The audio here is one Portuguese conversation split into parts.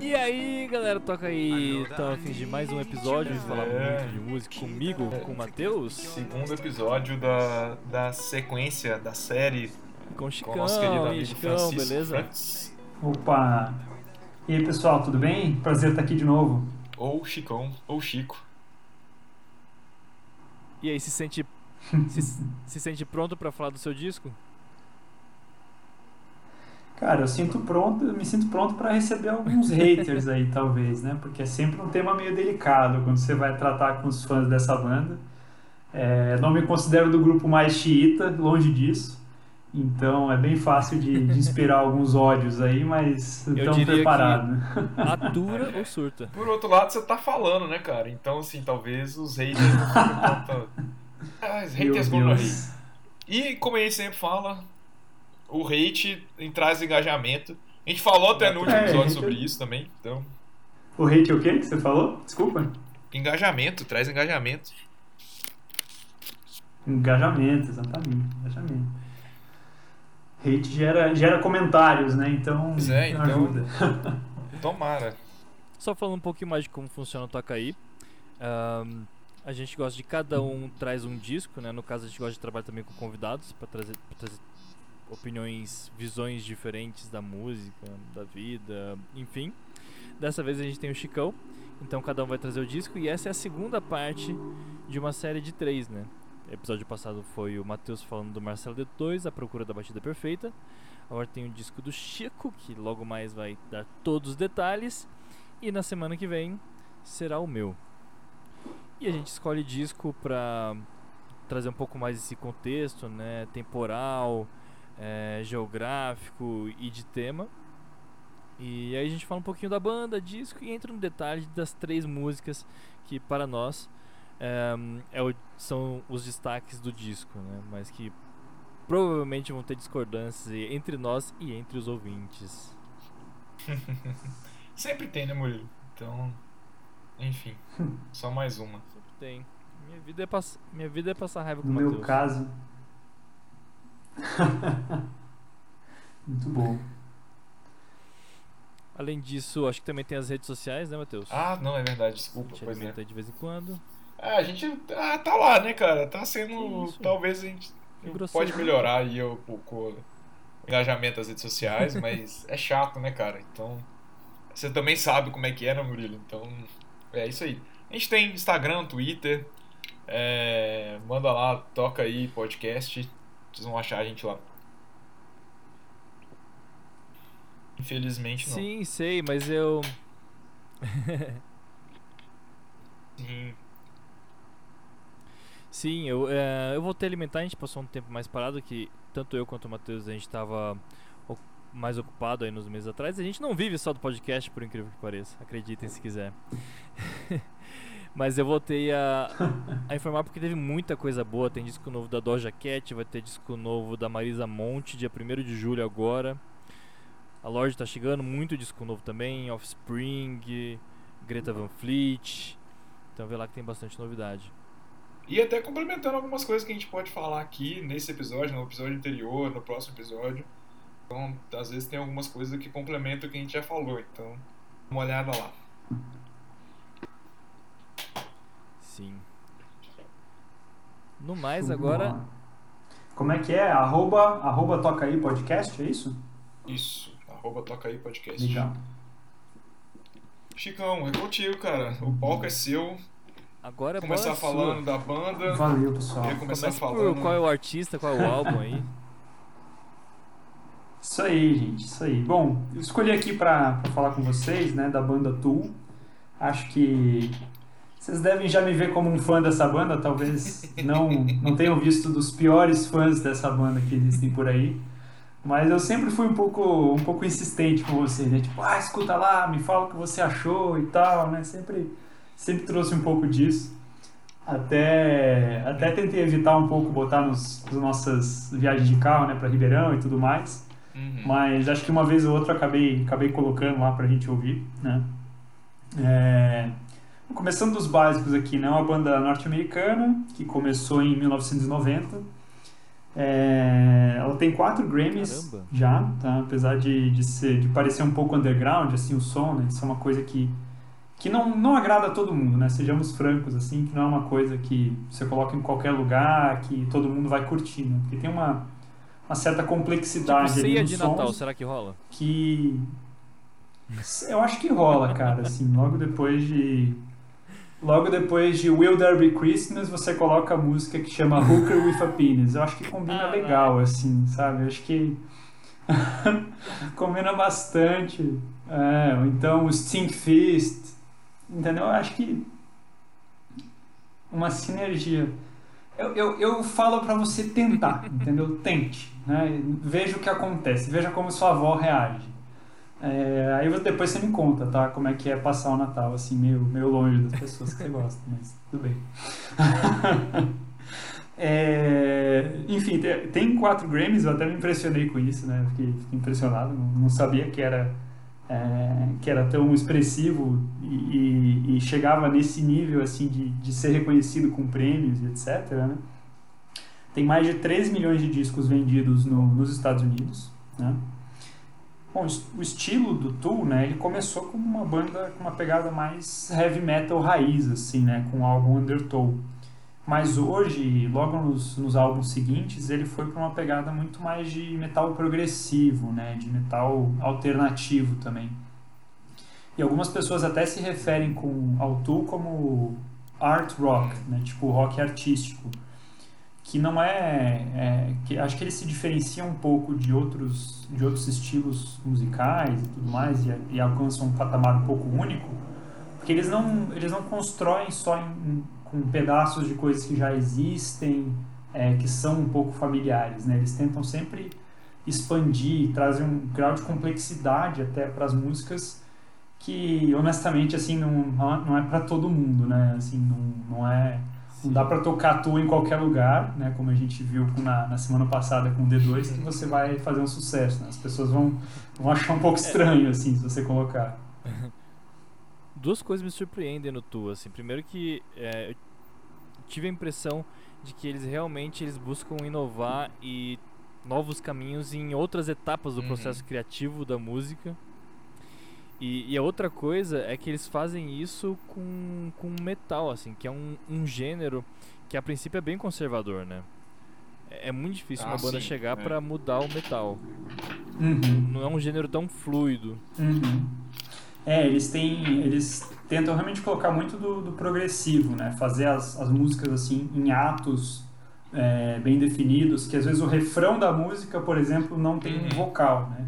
E aí, galera, toca aí. Estamos a fim de mais um episódio de falar É. muito de música comigo, com o Matheus, Segundo episódio da, da sequência da série com o com o Chicão. nosso querido aí, amigo Chicão, Francisco beleza? Frantz, Opa! E aí pessoal, tudo bem? Prazer estar aqui de novo. ou Chicão, ou Chico. E aí, se sente, se, se sente pronto pra falar do seu disco? Cara, eu sinto pronto, eu me sinto pronto para receber alguns haters aí, talvez, né? Porque é sempre um tema meio delicado quando você vai tratar com os fãs dessa banda. É, não me considero do grupo mais xiita, longe disso. Então é bem fácil de, de inspirar alguns ódios aí, mas Eu estamos diria que- preparados. Atura ou surta? Por outro lado, você tá falando, né, cara? Então, assim, talvez os haters não. Ah, os haters vão morrer. E, como a gente sempre fala, o hate traz engajamento. A gente falou até no último É, episódio hate- sobre isso também. Então, O hate é o quê que você falou? Desculpa. engajamento, traz engajamento. Engajamento, exatamente. Engajamento. Hate gera, gera comentários, né? Então, Pois é, então- ajuda. Tomara. Só falando um pouquinho mais de como funciona o Toca aí. ahn, a gente gosta de cada um traz um disco, né? No caso a gente gosta de trabalhar também com convidados para trazer, pra trazer opiniões, visões diferentes da música, da vida, enfim. Dessa vez a gente tem o Chicão, então cada um vai trazer o disco e essa é a segunda parte de uma série de três, né? O episódio passado foi o Matheus falando do Marcelo D2, A Procura da Batida Perfeita. Agora tem o disco do Chico, que logo mais vai dar todos os detalhes. E na semana que vem será o meu. E a gente escolhe disco pra trazer um pouco mais esse contexto, né? Temporal, eh, geográfico e de tema. E aí a gente fala um pouquinho da banda, disco e entra no detalhe das três músicas que para nós eh, é o- são os destaques do disco, né? Mas que provavelmente vão ter discordâncias entre nós e entre os ouvintes. Sempre tem, né, Murilo? Então, enfim, só mais uma. Sempre tem. Minha vida é, pass... Minha vida é passar raiva com No o meu Matheus. caso. Muito bom. Além disso, acho que também tem as redes sociais, né, Matheus? Ah, não, é verdade, a desculpa, gente pois é. de vez em quando. Ah, a gente ah, tá lá, né, cara? Tá sendo. Isso. Talvez a gente pode melhorar aí um pouco o engajamento das redes sociais, mas é chato, né, cara? Então. Você também sabe como é que é, né, Murilo? Então. É isso aí. A gente tem Instagram, Twitter. é, manda lá, toca aí, podcast. Vocês vão achar a gente lá. Infelizmente não. Sim, sei, mas eu. Sim. Sim, eu, é, eu voltei a alimentar, a gente passou um tempo mais parado, que tanto eu quanto o Matheus a gente tava o- mais ocupado aí nos meses atrás. A gente não vive só do podcast, por incrível que pareça, acreditem se quiser. Mas eu voltei a, a informar porque teve muita coisa boa. Tem disco novo da Doja Cat, vai ter disco novo da Marisa Monte, dia 1 de julho agora. A Lorde tá chegando, muito disco novo também, Offspring, Greta Van Fleet. Então vê lá que tem bastante novidade. E até complementando algumas coisas que a gente pode falar aqui nesse episódio, no episódio anterior, no próximo episódio. Então, às vezes tem algumas coisas que complementam o que a gente já falou. Então, uma olhada lá. Sim. No mais, Show agora. Como é que é? Arroba, arroba Toca aí podcast, é isso? Isso. Arroba Toca aí podcast. Legal. Chicão, é contigo, cara. O palco é seu. Agora é Começar falando sua. da banda. Valeu, pessoal. Começar por falando. qual é o artista, qual é o álbum aí. Isso aí, gente, isso aí. Bom, eu escolhi aqui pra pra falar com vocês, né, da banda Tool. Acho que vocês devem já me ver como um fã dessa banda, talvez não, não tenham visto dos piores fãs dessa banda que existem por aí. Mas eu sempre fui um pouco, um pouco insistente com você, né? Tipo, ah, escuta lá, me fala o que você achou e tal, né? Sempre, sempre trouxe um pouco disso. Até, até tentei evitar um pouco botar nos, nas nossas viagens de carro, né, para Ribeirão e tudo mais. Uhum. Mas acho que uma vez ou outra acabei, acabei colocando lá pra gente ouvir, né? É, Começando dos básicos aqui, né? Uma banda norte-americana que começou em 1990. É, ela tem quatro Grammys Caramba. já, tá? Apesar de, de, ser, de parecer um pouco underground, assim, o som, né? Isso é uma coisa que, que não, não agrada a todo mundo, né? Sejamos francos, assim, que não é uma coisa que você coloca em qualquer lugar, que todo mundo vai curtir, né? Porque tem uma, uma certa Tipo, complexidade ali ceia de Natal, será que rola? que eu acho que rola, cara, assim, logo depois de logo depois de Will There Be Christmas, você coloca a música que chama Hooker with a Penis. Eu acho que combina Ah, legal, assim, sabe? Eu acho que combina bastante. É, ou então o Stink Fist, entendeu? Eu acho que uma sinergia. Eu, eu, eu falo pra você tentar, entendeu? Tente, né? Veja o que acontece, veja como sua avó reage. É, aí depois você me conta, tá? Como é que é passar o Natal, assim, meio, meio longe das pessoas que você gosta, mas tudo bem. É, enfim, te- tem quatro Grammys, eu até me impressionei com isso, né? Fiquei, fiquei impressionado, não sabia que era, é, que era tão expressivo e, e- e chegava nesse nível, assim, de, de ser reconhecido com prêmios e etc, né? Tem mais de 3 milhões de discos vendidos no- nos Estados Unidos, né? Bom, o estilo do Tool, né, ele começou como uma banda com uma pegada mais heavy metal raiz, assim, né, com o álbum Undertow. Mas hoje, logo nos, nos álbuns seguintes, ele foi para uma pegada muito mais de metal progressivo, né, de metal alternativo também. E algumas pessoas até se referem com, ao Tool como art rock, né, tipo rock artístico que não é, é, que acho que ele se diferencia um pouco de outros de outros estilos musicais e tudo mais e, e alcançam um patamar um pouco único porque eles não eles não constroem só em, com pedaços de coisas que já existem é, que são um pouco familiares né? Eles tentam sempre expandir trazer um grau de complexidade até para as músicas que honestamente assim não não é para todo mundo né? Assim não, não é não dá pra tocar tu em qualquer lugar, né? Como a gente viu na, na semana passada com o D2, que você vai fazer um sucesso, né? As pessoas vão, vão achar um pouco estranho, assim, se você colocar. Duas coisas me surpreendem no Tu, assim. Primeiro que é, eu tive a impressão de que eles realmente eles buscam inovar e novos caminhos em outras etapas do Uhum. processo criativo da música. E, e a outra coisa é que eles fazem isso com, com metal, assim, que é um, um gênero que a princípio é bem conservador, né? É, é muito difícil Ah, uma banda sim, chegar é. pra mudar o metal. Uhum. Não é um gênero tão fluido. Uhum. É, eles têm. Eles tentam realmente colocar muito do, do progressivo, né? Fazer as, as músicas assim em atos é, bem definidos, que às vezes o refrão da música, por exemplo, não tem um Uhum. vocal, né?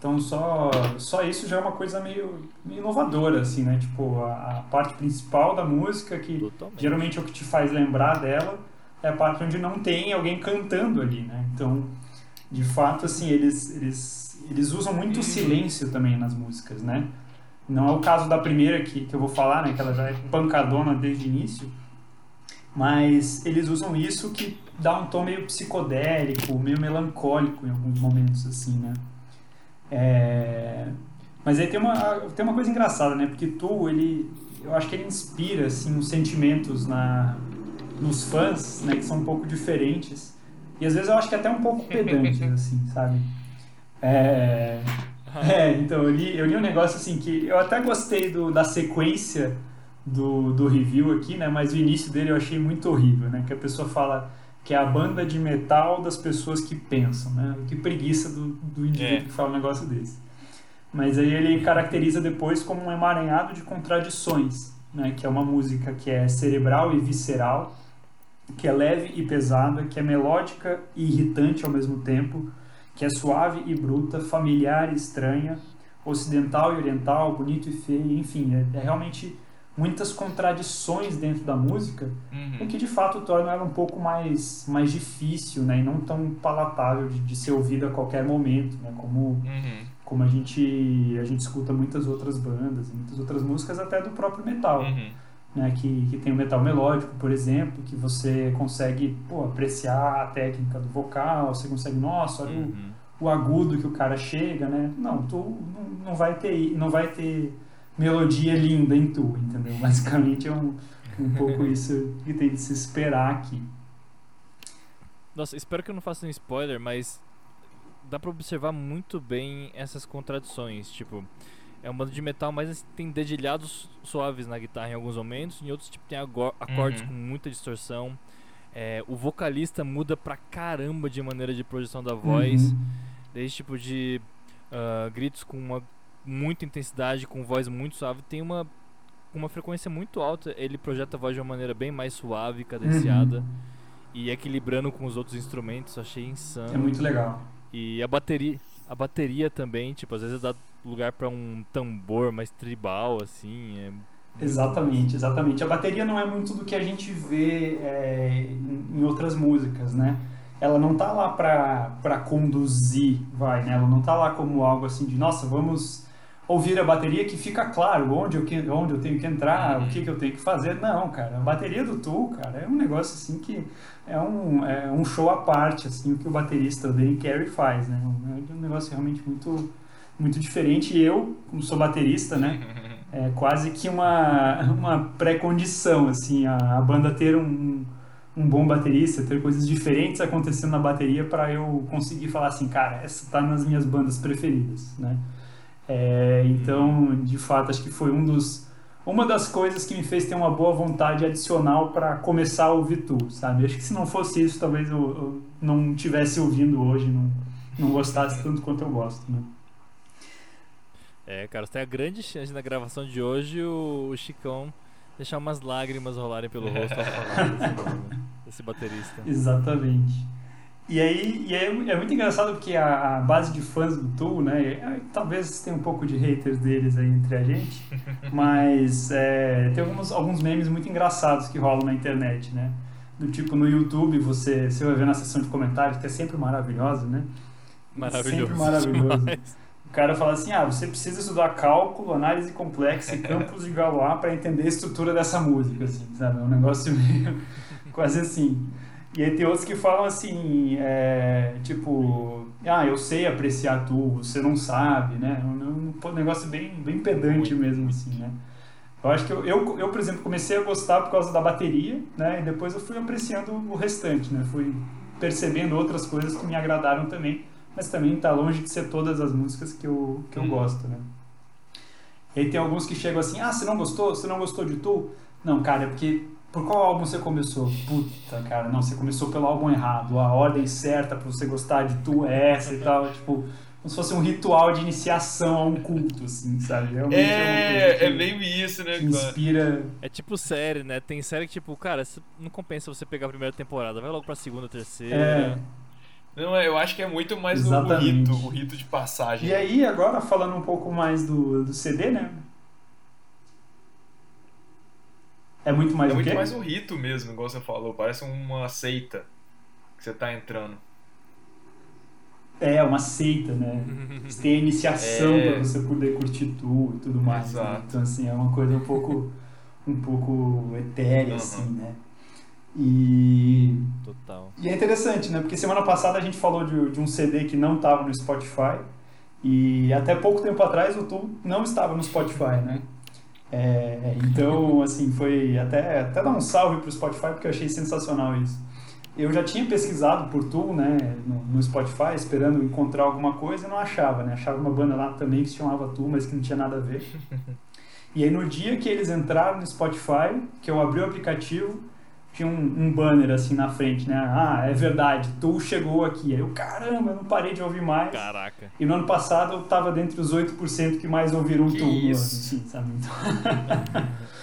Então só, só isso já é uma coisa meio, meio inovadora, assim, né? Tipo, a, a parte principal da música, que Totalmente. geralmente é o que te faz lembrar dela, é a parte onde não tem alguém cantando ali, né? Então, de fato, assim, eles, eles, eles usam muito silêncio também nas músicas, né? Não é o caso da primeira que, que eu vou falar, né? Que ela já é pancadona desde o início. Mas eles usam isso que dá um tom meio psicodélico, meio melancólico em alguns momentos, assim, né? É... Mas aí tem uma, tem uma coisa engraçada, né? Porque Tu, ele... Eu acho que ele inspira, assim, os sentimentos na, nos fãs, né? Que são um pouco diferentes. E às vezes eu acho que até um pouco pedantes, assim, sabe? É... É, então, eu li, eu li um negócio assim que eu até gostei do, da sequência do, do review aqui, né? Mas o início dele eu achei muito horrível, né? Que a pessoa fala que é a banda de metal das pessoas que pensam, né? Que preguiça do, do indivíduo É. que fala um negócio desse. Mas aí ele caracteriza depois como um emaranhado de contradições, né? Que é uma música que é cerebral e visceral, que é leve e pesada, que é melódica e irritante ao mesmo tempo, que é suave e bruta, familiar e estranha, ocidental e oriental, bonito e feio, enfim, é, é realmente muitas contradições dentro da música, o Uhum. que de fato torna ela um pouco mais, mais difícil, né, e não tão palatável de, de ser ouvida a qualquer momento, né, como, Uhum. como a gente a gente escuta muitas outras bandas, muitas outras músicas até do próprio metal Uhum. né, que, que tem o metal melódico, por exemplo, que você consegue pô, apreciar a técnica do vocal, você consegue, nossa, olha o- Uhum. o, agudo que o cara chega, né? Não, tu não, não vai ter não vai ter melodia linda em tu, entendeu? Basicamente é um, um pouco isso que tem de se esperar aqui. Nossa, espero que eu não faça um spoiler, mas dá pra observar muito bem essas contradições. Tipo, é uma banda de metal, mas assim, tem dedilhados suaves na guitarra em alguns momentos, em outros tipo, tem acordes uhum. com muita distorção. É, o vocalista muda pra caramba de maneira de projeção da voz. Uhum. Desde tipo de uh, gritos com uma muita intensidade, com voz muito suave. Tem uma, uma frequência muito alta. Ele projeta a voz de uma maneira bem mais suave, cadenciada. Uhum. E equilibrando com os outros instrumentos. Achei insano. É muito legal. E a bateria, a bateria também, tipo, às vezes dá lugar para um tambor mais tribal, assim. É Exatamente, exatamente. A bateria não é muito do que a gente vê é, em outras músicas, né? Ela não tá lá para conduzir, vai, né? Ela não tá lá como algo assim de, nossa, vamos ouvir a bateria que fica claro onde eu, onde eu tenho que entrar, uhum. o que, que eu tenho que fazer. Não, cara, a bateria do Tool, cara, é um negócio assim que é um, é um show à parte, assim, o que o baterista, Danny Carey, faz, né? É um negócio realmente muito, muito diferente. E eu, como sou baterista, né? É quase que uma, uma pré-condição, assim, a, a banda ter um, um bom baterista, ter coisas diferentes acontecendo na bateria para eu conseguir falar assim, cara, essa tá nas minhas bandas preferidas, né? É, então, de fato, acho que foi um dos uma das coisas que me fez ter uma boa vontade adicional para começar a ouvir tu, sabe? Acho que se não fosse isso, talvez eu, eu não tivesse ouvindo hoje, não, não gostasse tanto quanto eu gosto, né? É, cara, você tem a grande chance na gravação de hoje o, o Chicão deixar umas lágrimas rolarem pelo rosto ao falar desse, desse baterista. Exatamente. E aí, e aí é muito engraçado porque a, a, base de fãs do Tool, né? É, talvez tenha um pouco de haters deles aí entre a gente, mas é, tem alguns, alguns memes muito engraçados que rolam na internet, né? Do tipo, no YouTube você, você vai ver na seção de comentários, que é sempre maravilhosa, né? Maravilhoso. Sempre maravilhoso. O cara fala assim: ah, você precisa estudar cálculo, análise complexa e campos de Galois para entender a estrutura dessa música, assim, sabe? É um negócio meio quase assim. E aí tem outros que falam assim, é, tipo, ah, eu sei apreciar tu, você não sabe, né? Um, um negócio bem, bem pedante mesmo, assim, né? Eu acho que eu, eu, eu, por exemplo, comecei a gostar por causa da bateria, né? E depois eu fui apreciando o restante, né? Fui percebendo outras coisas que me agradaram também, mas também tá longe de ser todas as músicas que eu, que eu hum. gosto, né? E aí tem alguns que chegam assim, ah, você não gostou? Você não gostou de tu? Não, cara, é porque por qual álbum você começou? Puta, cara, não, você começou pelo álbum errado. A ordem certa pra você gostar de tu é essa e tal. Tipo, como se fosse um ritual de iniciação a um culto, assim, sabe? Realmente é, é, é meio isso, né? inspira. É tipo série, né? Tem série que, tipo, cara, não compensa você pegar a primeira temporada, vai logo pra segunda, terceira. É. Não, é, eu acho que é muito mais o rito, o rito de passagem. E aí, agora falando um pouco mais do, do CD, né? É muito mais É muito quê? mais um rito mesmo, igual você falou. Parece uma seita que você tá entrando. É, uma seita, né? Você tem a iniciação é... pra você poder curtir tudo e tudo mais. Né? Então, assim, é uma coisa um pouco, um pouco etérea, uhum. assim, né? E... Total. E é interessante, né? Porque semana passada a gente falou de, de um CD que não estava no Spotify. E até pouco tempo atrás o Tu não estava no Spotify, né? É, então, assim, foi até, até dar um salve pro Spotify, porque eu achei sensacional isso. Eu já tinha pesquisado por tu, né, no, no, Spotify, esperando encontrar alguma coisa e não achava, né? Achava uma banda lá também que se chamava Tu, mas que não tinha nada a ver. E aí no dia que eles entraram no Spotify, que eu abri o aplicativo, tinha um, um, banner assim na frente, né? Ah, é verdade, tu chegou aqui. Aí eu, caramba, eu não parei de ouvir mais. Caraca. E no ano passado eu tava dentre os 8% que mais ouviram que tu. Isso. Assim, sabe? Então...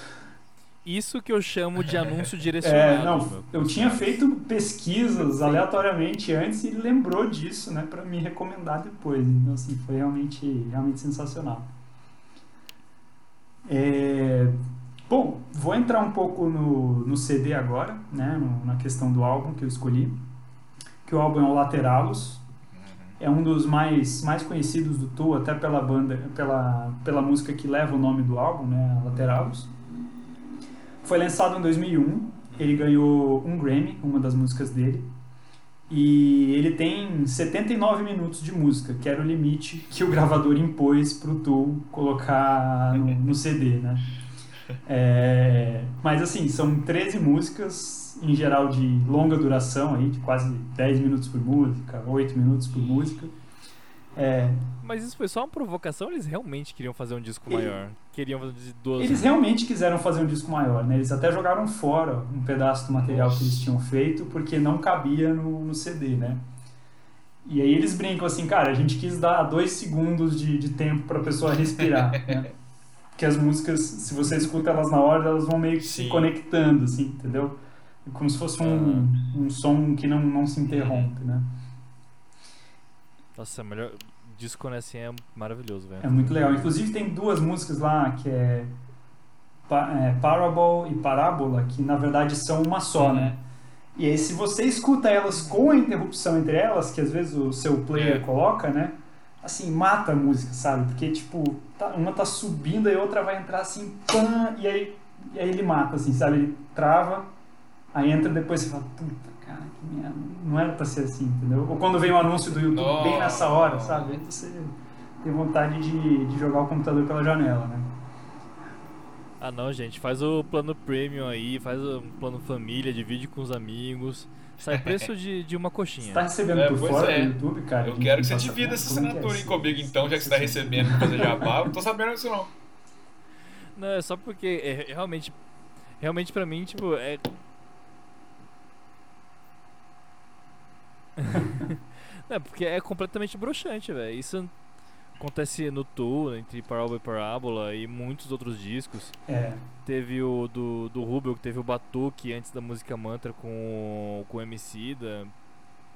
Isso que eu chamo de anúncio direcionado. É, não, eu tinha feito pesquisas aleatoriamente antes e lembrou disso, né, para me recomendar depois. Então, assim, foi realmente, realmente sensacional. É, Bom, vou entrar um pouco no, no CD agora, né, no, na questão do álbum que eu escolhi, que o álbum é o Lateralos, uhum. é um dos mais, mais conhecidos do Tu, até pela banda, pela, pela música que leva o nome do álbum, né, Lateralos. Foi lançado em 2001, ele ganhou um Grammy, uma das músicas dele, e ele tem 79 minutos de música, que era o limite que o gravador impôs para o Tu colocar no, no CD, né. É, mas assim, são 13 músicas, em geral de longa duração, aí, de quase 10 minutos por música, 8 minutos por música. É, Mas isso foi só uma provocação, eles realmente queriam fazer um disco Ele- maior. Queriam fazer de. Eles realmente quiseram fazer um disco maior, né? Eles até jogaram fora um pedaço do material que eles tinham feito porque não cabia no, no CD, né? E aí eles brincam assim, cara, a gente quis dar dois segundos de, de tempo pra pessoa respirar, né? Porque as músicas, se você escuta elas na hora, elas vão meio que se Sim. conectando, assim, entendeu? É Como se fosse um, um som que não, não se interrompe, né? Nossa, melhor. Disco né, assim é maravilhoso, velho. É muito legal. Inclusive tem duas músicas lá que é, é Parable e Parábola, que na verdade são uma só, né? E aí se você escuta elas com a interrupção entre elas, que às vezes o seu player É. coloca, né? Assim, mata a música, sabe? Porque, tipo, tá- uma tá subindo e a outra vai entrar assim, pã, e aí, e aí ele mata, assim, sabe? Ele trava, aí entra depois você fala, puta, cara, que merda. Não era pra ser assim, entendeu? Ou quando vem o anúncio do YouTube bem nessa hora, sabe? Aí você tem vontade de, de jogar o computador pela janela, né? Ah não, gente, faz o plano premium aí, faz o plano família, divide com os amigos. Sai preço de, de uma Você coxinha. tá recebendo É, por fora é. do YouTube, cara? Eu de- quero que você divida essa que é assinatura aí isso? comigo então, já que você tá recebendo pra fazer jabá. Eu não tô sabendo disso não. Não, é só porque é, realmente. Realmente pra mim, tipo, é. Não, porque é completamente broxante, velho. Isso acontece no Tool, entre Parábola e Parábola e muitos outros discos. É, Teve o do, do Rubel, que teve o Batuque antes da música Mantra com, com o MC da.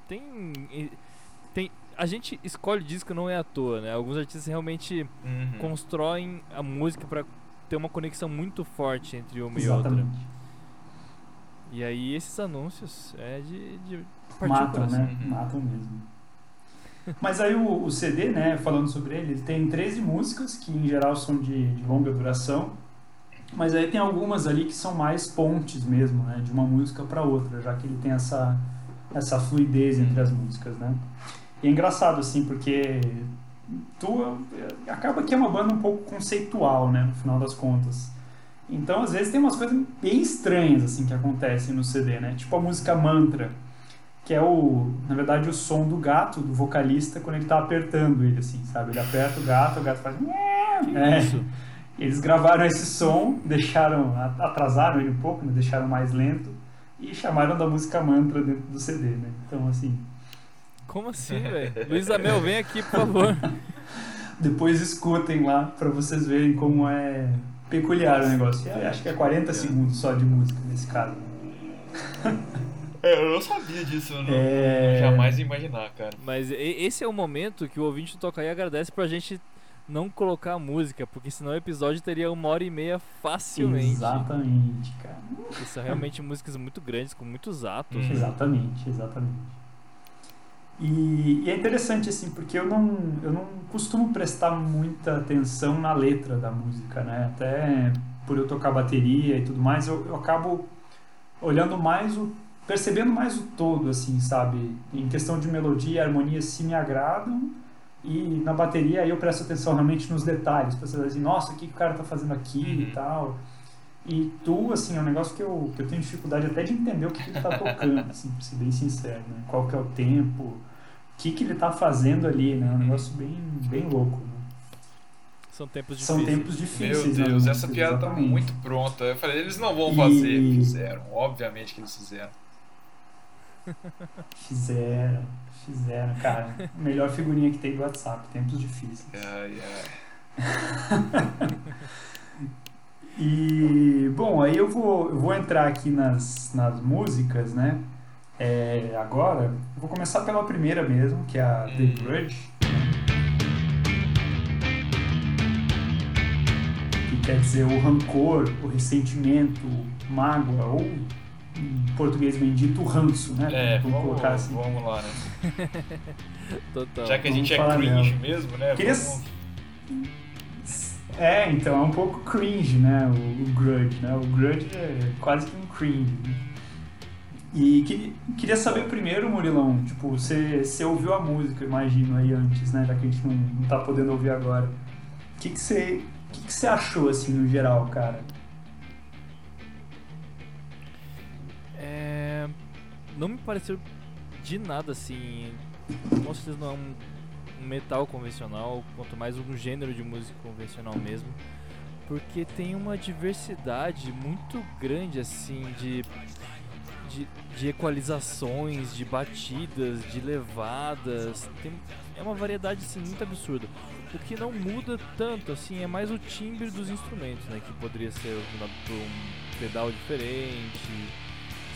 Tem. tem. A gente escolhe disco não é à toa, né? Alguns artistas realmente Uhum. constroem a música pra ter uma conexão muito forte entre uma e outra. exatamente. E aí esses anúncios é de, de partir Matam, né? Uhum. Matam mesmo. Mas aí o, o CD, né, falando sobre ele, ele tem 13 músicas, que em geral são de, de longa duração. Mas aí tem algumas ali que são mais pontes mesmo, né, de uma música para outra, já que ele tem essa, essa fluidez entre as músicas, né. E é engraçado, assim, porque tu, acaba que é uma banda um pouco conceitual, né, no final das contas. Então, às vezes, tem umas coisas bem estranhas, assim, que acontecem no CD, né, tipo a música Mantra, que é o, na verdade, o som do gato, do vocalista, quando ele tá apertando ele, assim, sabe? Ele aperta o gato, o gato faz... É. Isso. Eles gravaram esse som, deixaram, atrasaram ele um pouco, né? deixaram mais lento e chamaram da música Mantra dentro do CD, né? Então, assim, Como assim, velho? Luiz Amel, vem aqui, por favor. depois escutem lá pra vocês verem como é peculiar o negócio. Eu acho que é 40 segundos só de música nesse caso. É, eu não sabia disso, eu não, É... jamais ia imaginar, cara. Mas esse é o momento que o ouvinte do Toca aí agradece pra gente não colocar a música, porque senão o episódio teria uma hora e meia facilmente. Exatamente, cara. Porque são realmente músicas muito grandes, com muitos atos. Hum. Exatamente, exatamente. E, e é interessante assim, porque eu não, eu não costumo prestar muita atenção na letra da música, né? Até por eu tocar bateria e tudo mais, eu, eu acabo olhando mais o percebendo mais o todo, assim, sabe? Em questão de melodia e harmonia se me agradam e na bateria aí eu presto atenção realmente nos detalhes, pra saber assim, nossa, o que, que o cara tá fazendo aqui e Uhum. tal. E tu, assim, é um negócio que eu, que eu tenho dificuldade até de entender o que, que ele tá tocando, assim, pra ser bem sincero, né? Qual que é o tempo, o que, que ele tá fazendo ali, né? É um negócio bem, bem louco, né? São tempos São difíceis. tempos Meu difíceis. né, Deus, essa piada tá exatamente. muito pronta. Eu falei, eles não vão E- fazer. Fizeram, obviamente que eles fizeram. Fizeram, fizeram, cara. Melhor figurinha que tem do WhatsApp, tempos difíceis. Ai, ai. E, bom, aí eu vou, eu vou entrar aqui nas, nas músicas, né? É, agora, eu vou começar pela primeira mesmo, que é a The Hum. Grudge. Que quer dizer o rancor, o ressentimento, mágoa, ou português bem dito, o ranço, né? É, vamos vamos, colocar assim. vamos lá, né? Total. Já que a vamos gente é falar cringe dela. mesmo, né? Queria- Vamos... É, então é um pouco cringe, né? O, o Grudge, né? O Grudge é quase que um cringe. né? E que- queria saber primeiro, Murilão, tipo, você, você ouviu a música, imagino, aí antes, né? Já que a gente não, não tá podendo ouvir agora. O que, que, você, o que, que você achou, assim, no geral, cara? Não me pareceu de nada assim. Com certeza não é um, um metal convencional, quanto mais um gênero de música convencional mesmo, porque tem uma diversidade muito grande assim de de, de equalizações, de batidas, de levadas, tem, é uma variedade assim muito absurda. O que não muda tanto assim é mais o timbre dos instrumentos, né, que poderia ser por um pedal diferente,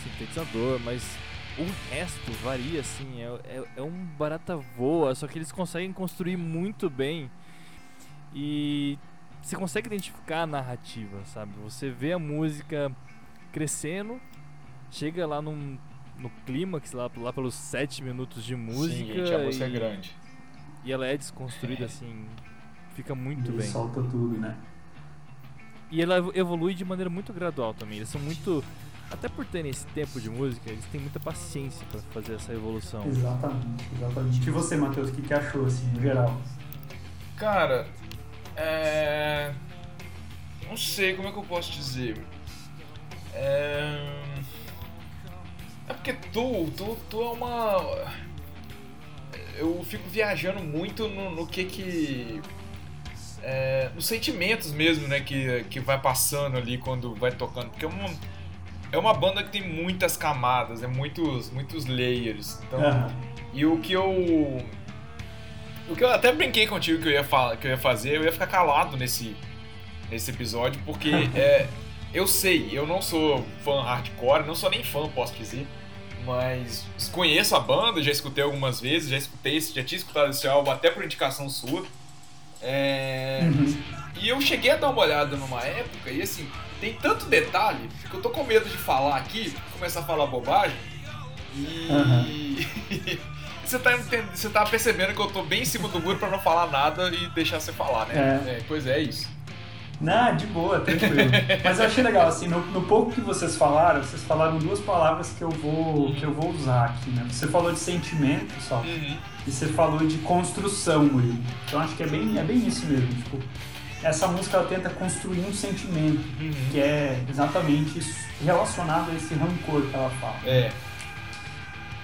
sintetizador, mas o resto varia assim, é, é, é, um barata voa, só que eles conseguem construir muito bem e você consegue identificar a narrativa, sabe? Você vê a música crescendo, chega lá num, no clímax, lá, lá pelos sete minutos de música. Sim, gente, a música é e, é grande. E ela é desconstruída assim, fica muito Ele bem. solta tudo, né? E ela evolui de maneira muito gradual também. Eles são muito até por terem esse tempo de música, eles têm muita paciência para fazer essa evolução. Exatamente, exatamente. E você, Matheus, o que, que achou, assim, no geral? Cara, é. Não sei como é que eu posso dizer. É. É porque tu, tu, tu é uma. Eu fico viajando muito no, no que que. É, nos sentimentos mesmo, né? Que, que vai passando ali quando vai tocando. Porque é uma, é uma banda que tem muitas camadas, é muitos, muitos layers. Então, uhum. E o que eu. O que eu até brinquei contigo que eu ia, que eu ia fazer, eu ia ficar calado nesse, nesse episódio, porque é, eu sei, eu não sou fã hardcore, não sou nem fã, posso dizer, mas conheço a banda, já escutei algumas vezes, já escutei, já tinha escutado esse álbum até por indicação sua. É, uhum. E eu cheguei a dar uma olhada numa época e assim, tem tanto detalhe que eu tô com medo de falar aqui, começar a falar bobagem. E. Uhum. você, tá, você tá percebendo que eu tô bem em cima do muro pra não falar nada e deixar você falar, né? É. É, pois é, é isso. Não, de boa, tranquilo. Mas eu achei legal, assim, no, no, pouco que vocês falaram, vocês falaram duas palavras que eu vou, que eu vou usar aqui, né? Você falou de sentimento só, uhum. e você falou de construção, Murilo. Então acho que é bem, é bem isso mesmo, tipo, essa música ela tenta construir um sentimento uhum. que é exatamente relacionado a esse rancor que ela fala. É.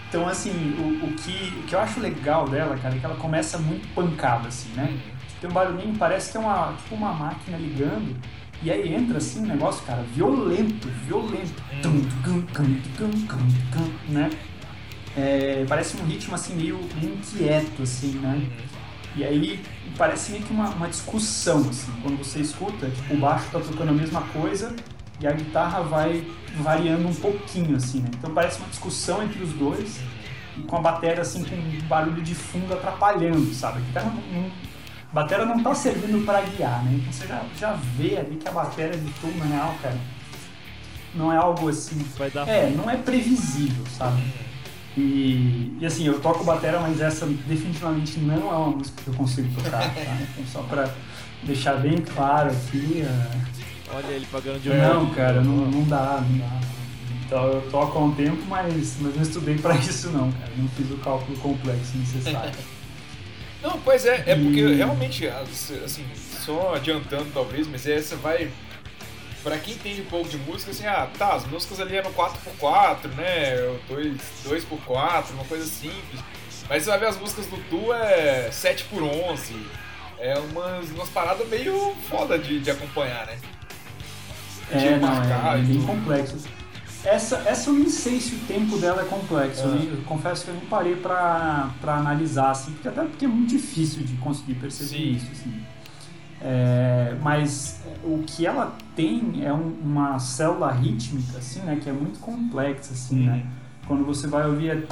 Então, assim, o, o, que, o que eu acho legal dela, cara, é que ela começa muito pancada, assim, né? Uhum. Tem um barulhinho, parece que é uma, tipo uma máquina ligando, e aí entra, assim, um negócio, cara, violento, violento. Uhum. Né? É, parece um ritmo, assim, meio, inquieto, assim, né? Uhum. E aí parece meio que uma, uma discussão, assim, quando você escuta, tipo, o baixo tá tocando a mesma coisa e a guitarra vai variando um pouquinho, assim, né? Então parece uma discussão entre os dois e com a bateria, assim, com um barulho de fundo atrapalhando, sabe? A guitarra não, a bateria não tá servindo para guiar, né? Então você já, já vê ali que a bateria de na real, cara, não é algo assim... Vai dar é, não é previsível, sabe? E, e assim, eu toco bateria, mas essa definitivamente não é uma música que eu consigo tocar, tá? Então, só pra deixar bem claro aqui. Uh... Olha ele pagando de Não, cara, não, não dá, não dá. Então eu toco há um tempo, mas, mas não estudei pra isso não, cara. Não fiz o cálculo complexo necessário. Não, pois é, é porque e... realmente, assim, só adiantando talvez, mas essa vai pra quem entende um pouco de música, assim, ah, tá, as músicas ali eram 4x4, né? 2, 2x4, uma coisa simples. Mas você vai ver as músicas do Tu é 7x11. É umas, umas paradas meio foda de, de acompanhar, né? De é, não, é, é bem complexo. Essa, essa eu nem sei se o tempo dela é complexo. É. Eu, eu, confesso que eu não parei pra analisar, assim, porque até porque é muito difícil de conseguir perceber Sim. isso, assim. É, mas o que ela tem é um, uma célula rítmica, assim, né? Que é muito complexa, assim, né? Quando você vai ouvir é...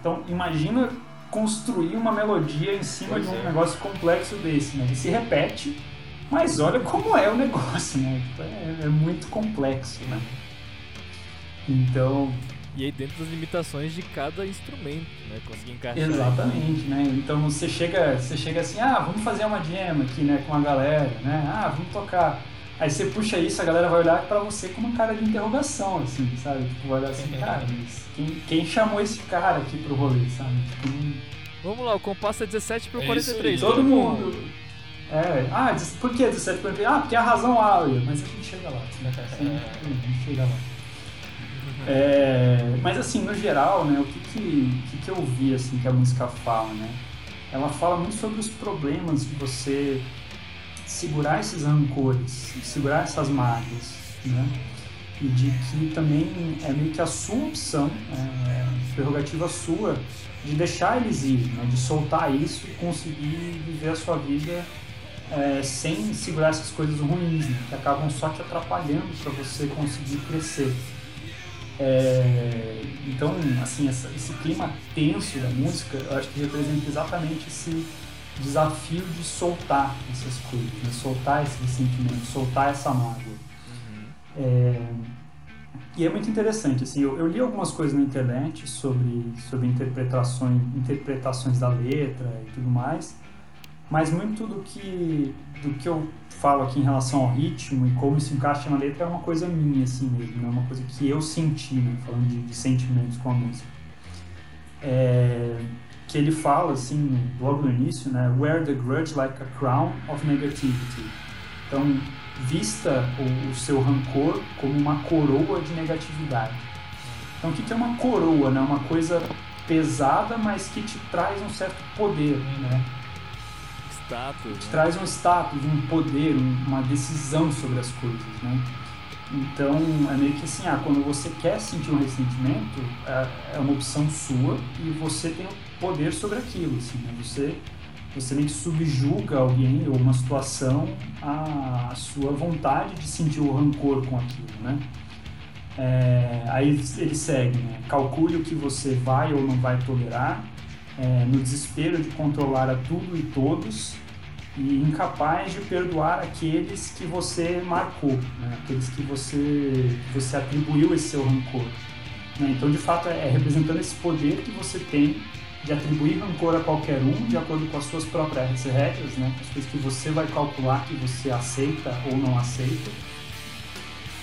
Então, imagina construir uma melodia em cima pois de um é. negócio complexo desse, né? Ele se repete, mas olha como é o negócio, né? É, é muito complexo, né? Então, e aí dentro das limitações de cada instrumento, né? Conseguir encaixar. Exatamente, né? Então você chega, você chega assim, ah, vamos fazer uma jam aqui, né, com a galera, né? Ah, vamos tocar. Aí você puxa isso, a galera vai olhar pra você com uma cara de interrogação, assim, sabe? Tipo, vai olhar assim, cara, mas quem, quem chamou esse cara aqui pro rolê, sabe? Tipo, Vamos lá, o compasso é 17 pro é 43. Todo mundo. É, ah, por que 17 pro 43? Ah, porque é a razão áurea, mas a gente chega lá. Né? a gente chega lá. É, mas assim, no geral, né, o que que, que que eu vi assim que a música fala, né? Ela fala muito sobre os problemas de você segurar esses rancores, segurar essas mágoas, né? E de que também é meio que a sua opção, é, prerrogativa sua, de deixar eles ir, né? de soltar isso e conseguir viver a sua vida é, sem segurar essas coisas ruins, né? que acabam só te atrapalhando para você conseguir crescer. É, então, assim, essa, esse clima tenso da música, eu acho que representa exatamente esse desafio de soltar essas coisas, né? soltar esse sentimento, soltar essa mágoa. Uhum. É, e é muito interessante, assim, eu, eu, li algumas coisas na internet sobre, sobre interpretações, interpretações da letra e tudo mais, mas muito do que, do que eu falo aqui em relação ao ritmo e como isso encaixa na letra é uma coisa minha, assim mesmo, é uma coisa que eu senti, né, falando de, de sentimentos com a música. É, que ele fala, assim, logo no início, né, wear the grudge like a crown of negativity. Então, vista o, o seu rancor como uma coroa de negatividade. Então, o que é uma coroa? Né? Uma coisa pesada, mas que te traz um certo poder, né? Status. Né? traz um status, um poder, uma decisão sobre as coisas, né? Então, é meio que assim, ah, quando você quer sentir um ressentimento, é, é uma opção sua e você tem o poder sobre aquilo, assim, né? Você você meio que subjuga alguém ou uma situação à sua vontade de sentir o rancor com aquilo, né? É, aí ele segue, né? Calcule o que você vai ou não vai tolerar, é, no desespero de controlar a tudo e todos e incapaz de perdoar aqueles que você marcou, né? aqueles que você, que você atribuiu esse seu rancor. Né? Então, de fato, é, representando esse poder que você tem de atribuir rancor a qualquer um de acordo com as suas próprias regras, né? as coisas que você vai calcular que você aceita ou não aceita,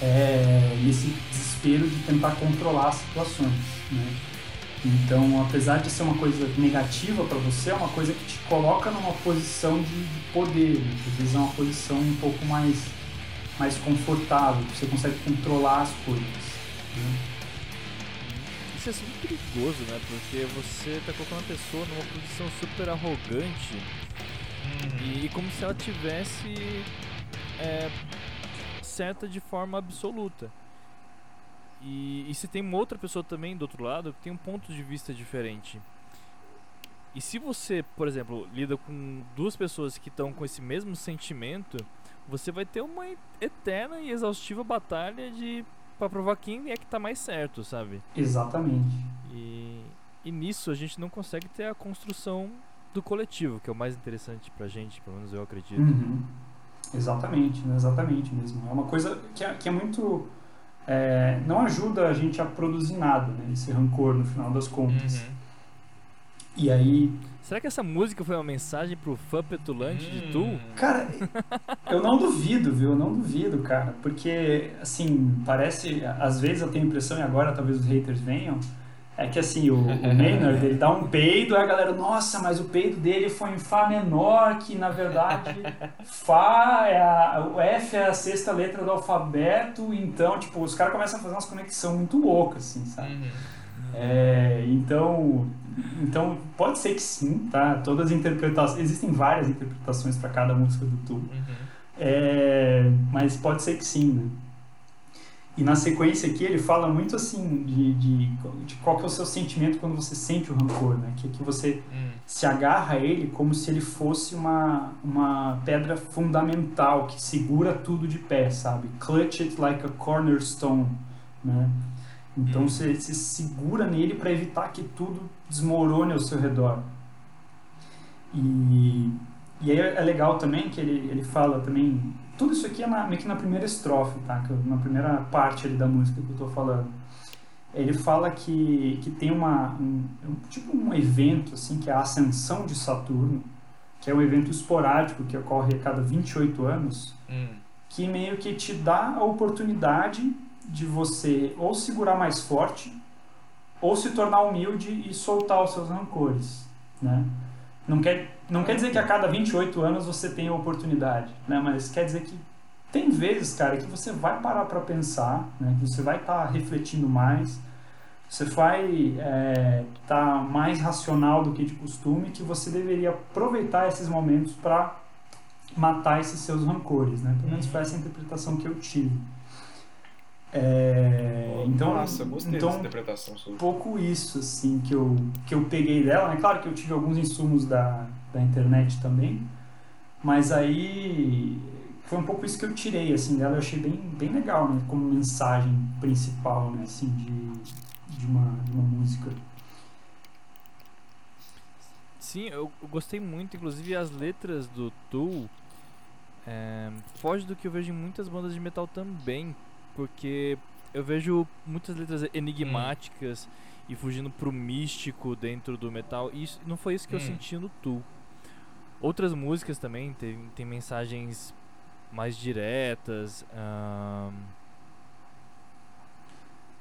é, esse desespero de tentar controlar as situações. Né? Então, apesar de ser uma coisa negativa para você, é uma coisa que te coloca numa posição de, poder, né? às vezes é uma posição um pouco mais, mais confortável, que você consegue controlar as coisas. Né? isso é sempre perigoso, né? Porque você tá colocando a pessoa numa posição super arrogante uhum. e como se ela tivesse é, certa de forma absoluta. E, e se tem uma outra pessoa também do outro lado que tem um ponto de vista diferente. E se você, por exemplo, lida com duas pessoas que estão com esse mesmo sentimento, você vai ter uma eterna e exaustiva batalha de para provar quem é que tá mais certo, sabe? Exatamente. E, e nisso a gente não consegue ter a construção do coletivo, que é o mais interessante pra gente, pelo menos eu acredito. Uhum. Exatamente, né? exatamente mesmo. É uma coisa que é, que é muito. É, não ajuda a gente a produzir nada, né? Esse rancor no final das contas. Uhum. E aí Será que essa música foi uma mensagem pro fã petulante hum. de Tu? Hum. Cara, eu não duvido, viu? Eu não duvido, cara. Porque, assim, parece. Às vezes eu tenho a impressão, e agora talvez os haters venham, é que assim, o, o Maynard, ele dá um peido, aí a galera, nossa, mas o peido dele foi em Fá menor, que na verdade Fá é a, o F é a sexta letra do alfabeto, então, tipo, os caras começam a fazer umas conexões muito loucas, assim, sabe? Uhum. É, então, então, pode ser que sim, tá? Todas as interpretações. Existem várias interpretações para cada música do Tu. Uhum. É, mas pode ser que sim, né? E na sequência aqui ele fala muito assim de, de, de, qual que é o seu sentimento quando você sente o rancor, né? Que, que você uhum. se agarra a ele como se ele fosse uma, uma pedra fundamental que segura tudo de pé, sabe? Clutch it like a cornerstone, né? Então hum. você, se segura nele para evitar que tudo desmorone ao seu redor. E, e aí é legal também que ele, ele fala também. Tudo isso aqui é na, meio que na primeira estrofe, tá? Na primeira parte ali da música que eu estou falando. Ele fala que, que tem uma, um, tipo um evento assim, que é a Ascensão de Saturno, que é um evento esporádico que ocorre a cada 28 anos, hum. que meio que te dá a oportunidade de você ou segurar mais forte ou se tornar humilde e soltar os seus rancores, né? Não quer, não quer dizer que a cada 28 anos você tem a oportunidade, né? Mas quer dizer que tem vezes, cara, que você vai parar para pensar, né? Que você vai estar tá refletindo mais, você vai estar é, tá mais racional do que de costume, que você deveria aproveitar esses momentos para matar esses seus rancores, né? Pelo menos foi essa a interpretação que eu tive. É, então, Nossa, gostei então, dessa interpretação. Sobre. Um pouco isso, assim, que eu, que eu peguei dela, né? Claro que eu tive alguns insumos da, da internet também, mas aí foi um pouco isso que eu tirei, assim, dela. Eu achei bem, bem legal, né? Como mensagem principal, né? Assim, de, de, uma, de uma música. Sim, eu, eu gostei muito, inclusive as letras do Tool é, foge do que eu vejo em muitas bandas de metal também, porque eu vejo muitas letras enigmáticas hum. e fugindo pro místico dentro do metal. E isso, não foi isso que hum. eu senti no Tool. Outras músicas também tem, tem mensagens mais diretas. Um...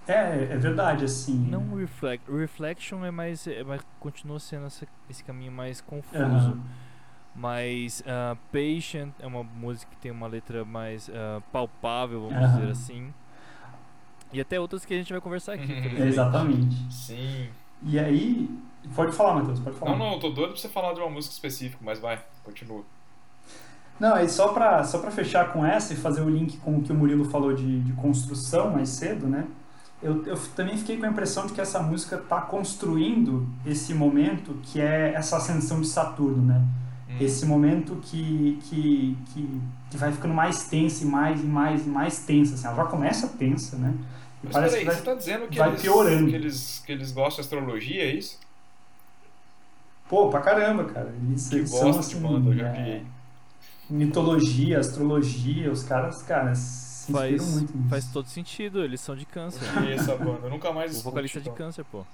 É, é verdade, assim. Não reflect, reflection é mais, é mais continua sendo essa, esse caminho mais confuso. Uhum. Mas uh, Patient é uma música que tem uma letra mais uh, palpável, vamos uhum. dizer assim. E até outras que a gente vai conversar aqui. Uhum. Exatamente. Sim. E aí. Pode falar, Matheus, pode falar. Não, não, eu tô doido pra você falar de uma música específica, mas vai, continua. Não, é só pra, só pra fechar com essa e fazer o link com o que o Murilo falou de, de construção mais cedo, né? Eu, eu também fiquei com a impressão de que essa música tá construindo esse momento que é essa ascensão de Saturno, né? Hum. Esse momento que, que, que, que, vai ficando mais tensa e mais e mais e mais tensa. Assim. Ela já começa tensa, né? E Mas parece peraí, que vai, você tá dizendo que, vai eles, piorando. Que, eles, que eles gostam de astrologia, é isso? Pô, pra caramba, cara. Eles, que eles são assim, banda, eu já é, mitologia, astrologia, os caras, cara, se faz, muito nisso. Faz todo sentido, eles são de câncer. essa banda, eu nunca mais O vocalista é de então. câncer, pô.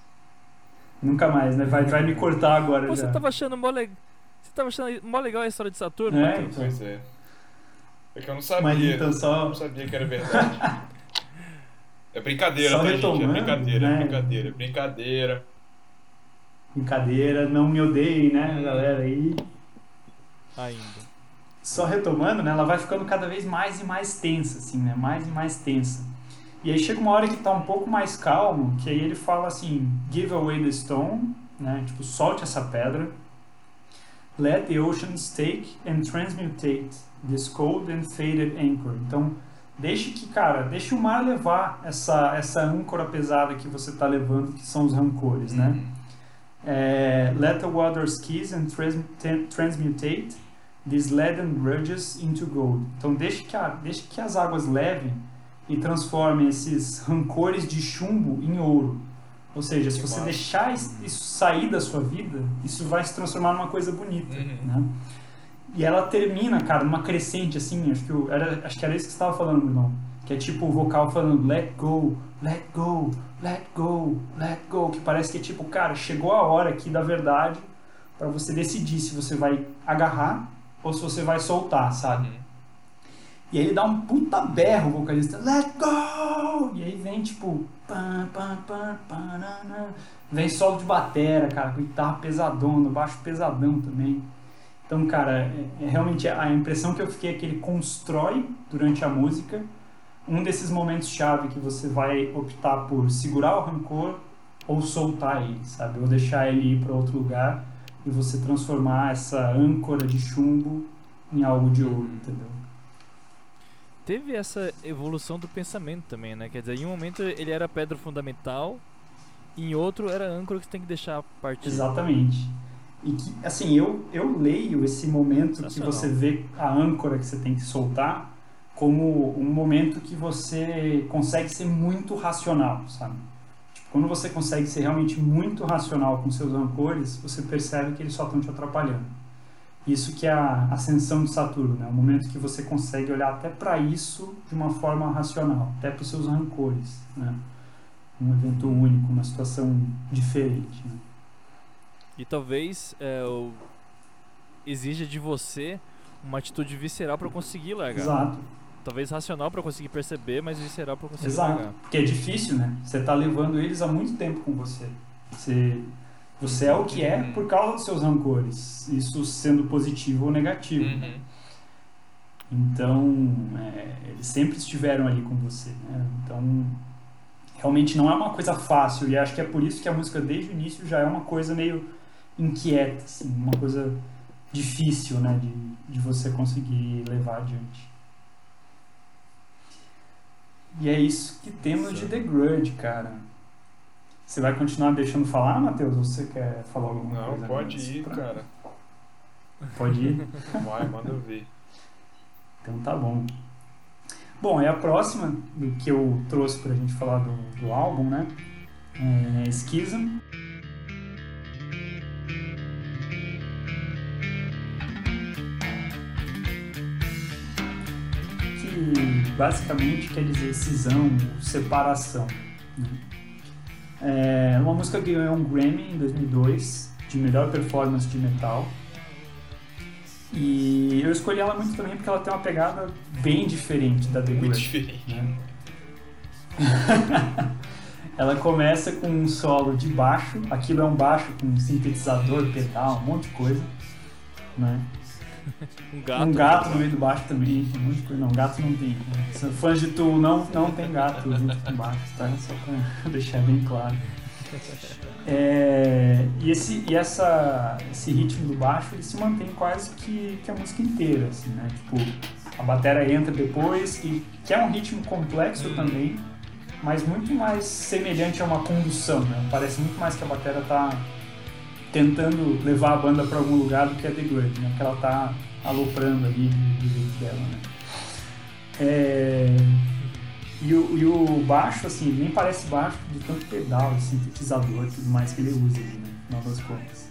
Nunca mais, né? Vai, vai me cortar agora Pô, já. Você tava achando mó legal. Você tava achando mó legal a história de Saturno? É, então. Pois é. É que eu não sabia. Mas então só- Eu não sabia que era verdade. é brincadeira, Só tá, gente? É retomando, brincadeira, né? é brincadeira, é brincadeira. Brincadeira, não me odeiem, né, galera aí. Ainda. Só retomando, né, ela vai ficando cada vez mais e mais tensa, assim, né, mais e mais tensa. E aí chega uma hora que tá um pouco mais calmo, que aí ele fala assim, give away the stone, né, tipo, solte essa pedra, let the oceans take and transmutate this cold and faded anchor. Então, deixe que, cara, deixe o mar levar essa, essa âncora pesada que você tá levando, que são os rancores, né. É, let the waters kiss and trans transmutate these leaden grudges into gold. Então deixe que, a, deixe que as águas levem e transformem esses rancores de chumbo em ouro. Ou seja, se você deixar isso sair da sua vida, isso vai se transformar numa coisa bonita. Uhum. Né? E ela termina, cara, numa crescente assim, acho que, eu, era, acho que era isso que você estava falando, Bruno. Que é tipo o vocal falando let go, let go, let go, let go. Que parece que é tipo, cara, chegou a hora aqui da verdade para você decidir se você vai agarrar ou se você vai soltar, sabe? Uhum. E aí ele dá um puta berro, o vocalista, let go! E aí vem tipo, pam, pam, pam, pam, vem solo de batera, cara, com guitarra pesadona, baixo pesadão também. Então, cara, é, é realmente a impressão que eu fiquei é que ele constrói durante a música um desses momentos chave que você vai optar por segurar o rancor ou soltar ele, sabe? Ou deixar ele ir para outro lugar e você transformar essa âncora de chumbo em algo de ouro, entendeu? Teve essa evolução do pensamento também, né? Quer dizer, em um momento ele era pedra fundamental, em outro era âncora que você tem que deixar partir. Exatamente. E que, assim, eu, eu leio esse momento que você vê a âncora que você tem que soltar como um momento que você consegue ser muito racional, sabe? Tipo, quando você consegue ser realmente muito racional com seus rancores, você percebe que eles só estão te atrapalhando. Isso que é a ascensão de Saturno, né? O momento que você consegue olhar até para isso de uma forma racional, até para os seus rancores, né? Um evento único, uma situação diferente. Né? E talvez é, o... exija de você uma atitude visceral para conseguir largar. Exato. Talvez racional para conseguir perceber, mas visceral para conseguir Exato. largar. Porque é difícil, né? Você tá levando eles há muito tempo com você. Você, você é o que é Uhum. por causa dos seus rancores. Isso sendo positivo ou negativo. Uhum. Então, é, eles sempre estiveram ali com você. Né? Então, realmente não é uma coisa fácil e acho que é por isso que a música desde o início já é uma coisa meio inquieta, assim, uma coisa difícil, né, de, de você conseguir levar adiante. E é isso que temos de The Grudge, cara. Você vai continuar deixando falar, Matheus? Ou você quer falar alguma Não, coisa? Não, pode ir, pra- cara. Pode ir? Vai, manda ver. Então tá bom. Bom, e a próxima do que eu trouxe pra gente falar do, do álbum, né? É. Que basicamente quer dizer cisão, separação. né? É uma música que ganhou um Grammy em 2002 de melhor performance de metal. E eu escolhi ela muito também porque ela tem uma pegada bem diferente da The Muito Grudge, diferente. né? ela começa com um solo de baixo, aquilo é um baixo com sintetizador, pedal, um monte de coisa, né? Um gato. um gato no meio do baixo também, monte de coisa. Não, gato não tem. Fãs de Tu não, não tem gato junto com baixo, tá? Só pra deixar bem claro. É, e esse, e essa, esse ritmo do baixo ele se mantém quase que, que a música inteira, assim, né? Tipo, a bateria entra depois, e que é um ritmo complexo também, mas muito mais semelhante a uma condução, né? Parece muito mais que a bateria tá tentando levar a banda para algum lugar do que a The Grudge, né? Que ela tá aloprando ali do jeito dela, né? É, e, o, e o baixo, assim, nem parece baixo de tanto pedal, de sintetizador e tudo mais que ele usa ali, né? No contas.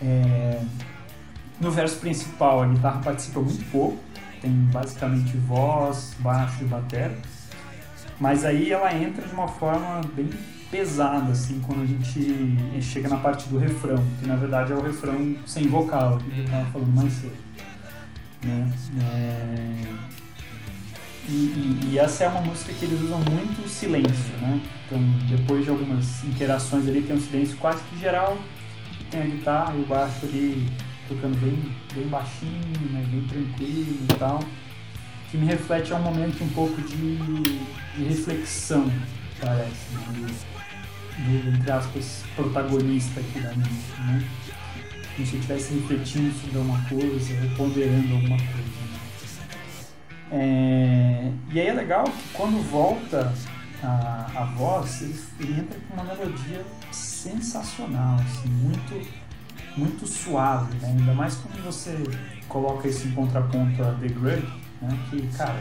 É, no verso principal, a guitarra participa muito pouco, tem basicamente voz, baixo e bateria. Mas aí ela entra de uma forma bem pesada, assim, quando a gente chega na parte do refrão, que na verdade é o refrão sem vocal, que eu estava falando mais cedo. Né? É, E, e- e essa é uma música que eles usam muito o silêncio, né? Então, depois de algumas interações ali, tem um silêncio quase que geral, tem a guitarra e o baixo ali tocando bem, bem baixinho, né? bem tranquilo e tal, que me reflete a um momento um pouco de, de reflexão, parece, né? Do, entre aspas, protagonista aqui da música, né? Como se eu estivesse refletindo sobre alguma coisa, ou ponderando alguma coisa. né? É, e aí é legal que quando volta a, a voz, ele, ele entra com uma melodia sensacional, assim, muito, muito suave, né? ainda mais quando você coloca isso em contraponto a The Grudge, né? que, cara,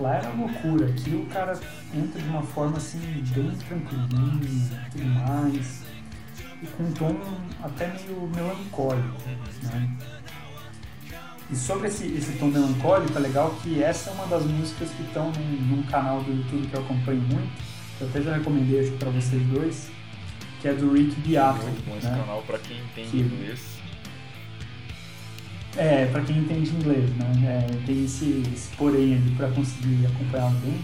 lá era loucura, aqui o cara entra de uma forma assim, bem tranquilinha tudo mais, e com um tom até meio melancólico. Né? E sobre esse, esse tom melancólico, é legal que essa é uma das músicas que estão num, num canal do YouTube que eu acompanho muito, que eu até já recomendei para vocês dois, que é do Rick Beato. Muito bom esse né? canal pra quem entende Que- inglês. É, pra quem entende inglês, né? É, tem esse, esse porém ali pra conseguir acompanhar bem.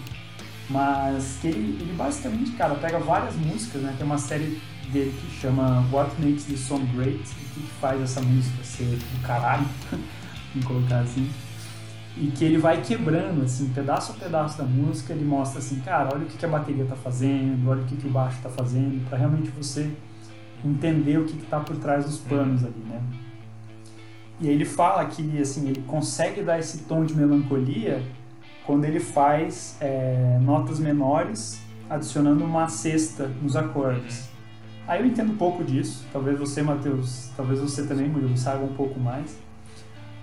Mas que ele, ele basicamente, cara, pega várias músicas, né? Tem uma série dele que chama What Makes the Song Great, o que, faz essa música ser do caralho, vamos colocar assim. E que ele vai quebrando, assim, pedaço a pedaço da música, ele mostra assim, cara, olha o que, a bateria tá fazendo, olha o que, o baixo tá fazendo, pra realmente você entender o que, que tá por trás dos panos ali, né? E aí ele fala que assim ele consegue dar esse tom de melancolia quando ele faz é, notas menores adicionando uma sexta nos acordes. Aí eu entendo um pouco disso. Talvez você, Matheus, talvez você também, Murilo, saiba um pouco mais.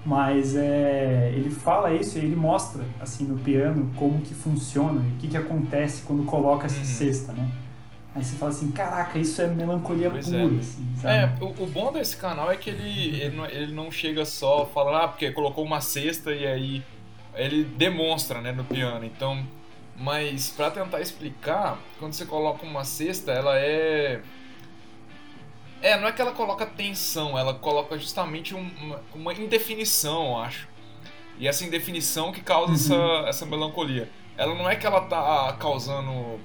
Mas é, ele fala isso e ele mostra assim no piano como que funciona e o que, que acontece quando coloca essa Uhum. sexta, né? Aí você fala assim, caraca, isso é melancolia Pois pura, é. assim? É, o, o bom desse canal é que ele, ele, não, ele não chega só falando, ah, porque colocou uma cesta e aí ele demonstra, né, no piano. Então, mas pra tentar explicar, quando você coloca uma cesta, ela é. É, não é que ela coloca tensão, ela coloca justamente um- uma, uma indefinição, eu acho. E essa indefinição que causa Uhum. essa, essa melancolia. Ela não é que ela tá causando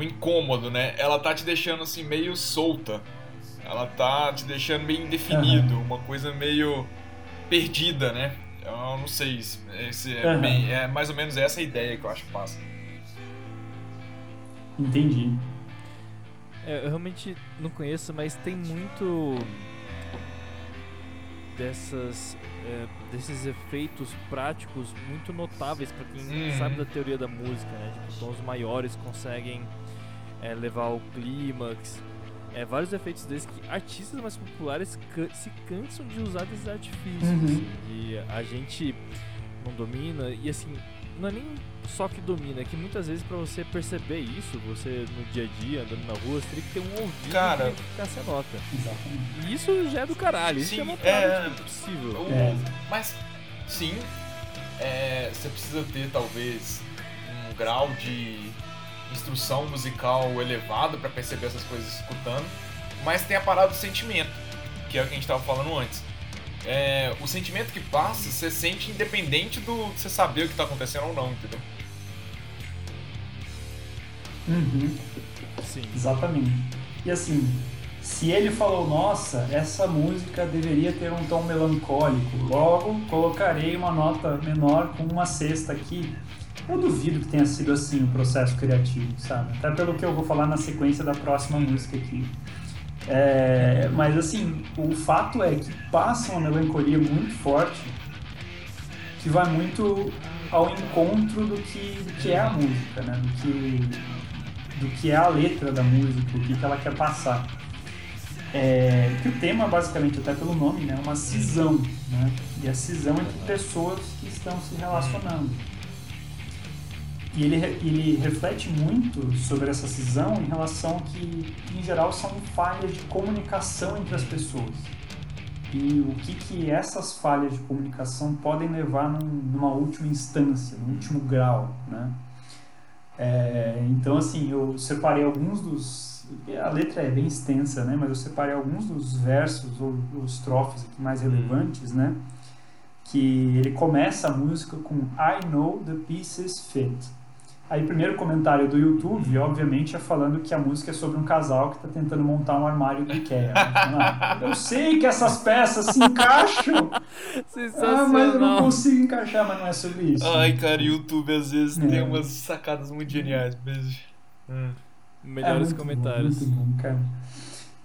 um incômodo, né? Ela tá te deixando assim meio solta. Ela tá te deixando meio indefinido, uma coisa meio perdida, né? Eu não sei se é, Aham. bem- é mais ou menos essa a ideia que eu acho que passa. Entendi. É, eu realmente não conheço, mas tem muito dessas é, desses efeitos práticos muito notáveis para quem Uhum. sabe da teoria da música, né? Tipo, tons maiores conseguem é, levar ao clímax. É, vários efeitos desses que artistas mais populares ca- se cansam de usar desses artifícios. Uhum. assim, e a gente não domina e assim não é nem só que domina, é que muitas vezes pra você perceber isso, você no dia a dia, andando na rua, você teria que ter um ouvido Cara. que identificasse a nota. Exatamente. E isso já é do caralho, isso Sim, é uma é- tipo, impossível. O- É. Mas, sim, é, você precisa ter talvez um grau de instrução musical elevado para perceber essas coisas escutando, mas tem a parada do sentimento, que é o que a gente estava falando antes. É, o sentimento que passa, você sente independente do você saber o que está acontecendo ou não, entendeu? Uhum. Sim. Exatamente. E assim, se ele falou, nossa, essa música deveria ter um tom melancólico, logo colocarei uma nota menor com uma sexta aqui. Eu duvido que tenha sido assim o processo criativo, sabe? Até pelo que eu vou falar na sequência da próxima música aqui. É, mas assim, o fato é que passa uma melancolia muito forte que vai muito ao encontro do que, do que é a música, né? Do que, do que é a letra da música, o que, que ela quer passar. É, que o tema, basicamente, até pelo nome, né, é uma cisão, né? E a cisão entre pessoas que estão se relacionando. E ele, ele reflete muito sobre essa cisão em relação que, em geral, são falhas de comunicação entre as pessoas. E o que, que essas falhas de comunicação podem levar num- numa última instância, num último grau, né? É, então, assim, eu separei alguns dos... A letra é bem extensa, né? Mas eu separei alguns dos versos ou os estrofes aqui mais relevantes, né? Que ele começa a música com I know the pieces fit. Aí, primeiro comentário do YouTube, obviamente, é falando que a música é sobre um casal que está tentando montar um armário do Ikea. Ah, eu sei que essas peças se encaixam, ah, mas eu não consigo encaixar, mas não é sobre isso. Ai, cara, YouTube às vezes É. tem umas sacadas muito geniais mesmo. Hum. Melhores É muito comentários. Bom, muito bom, cara.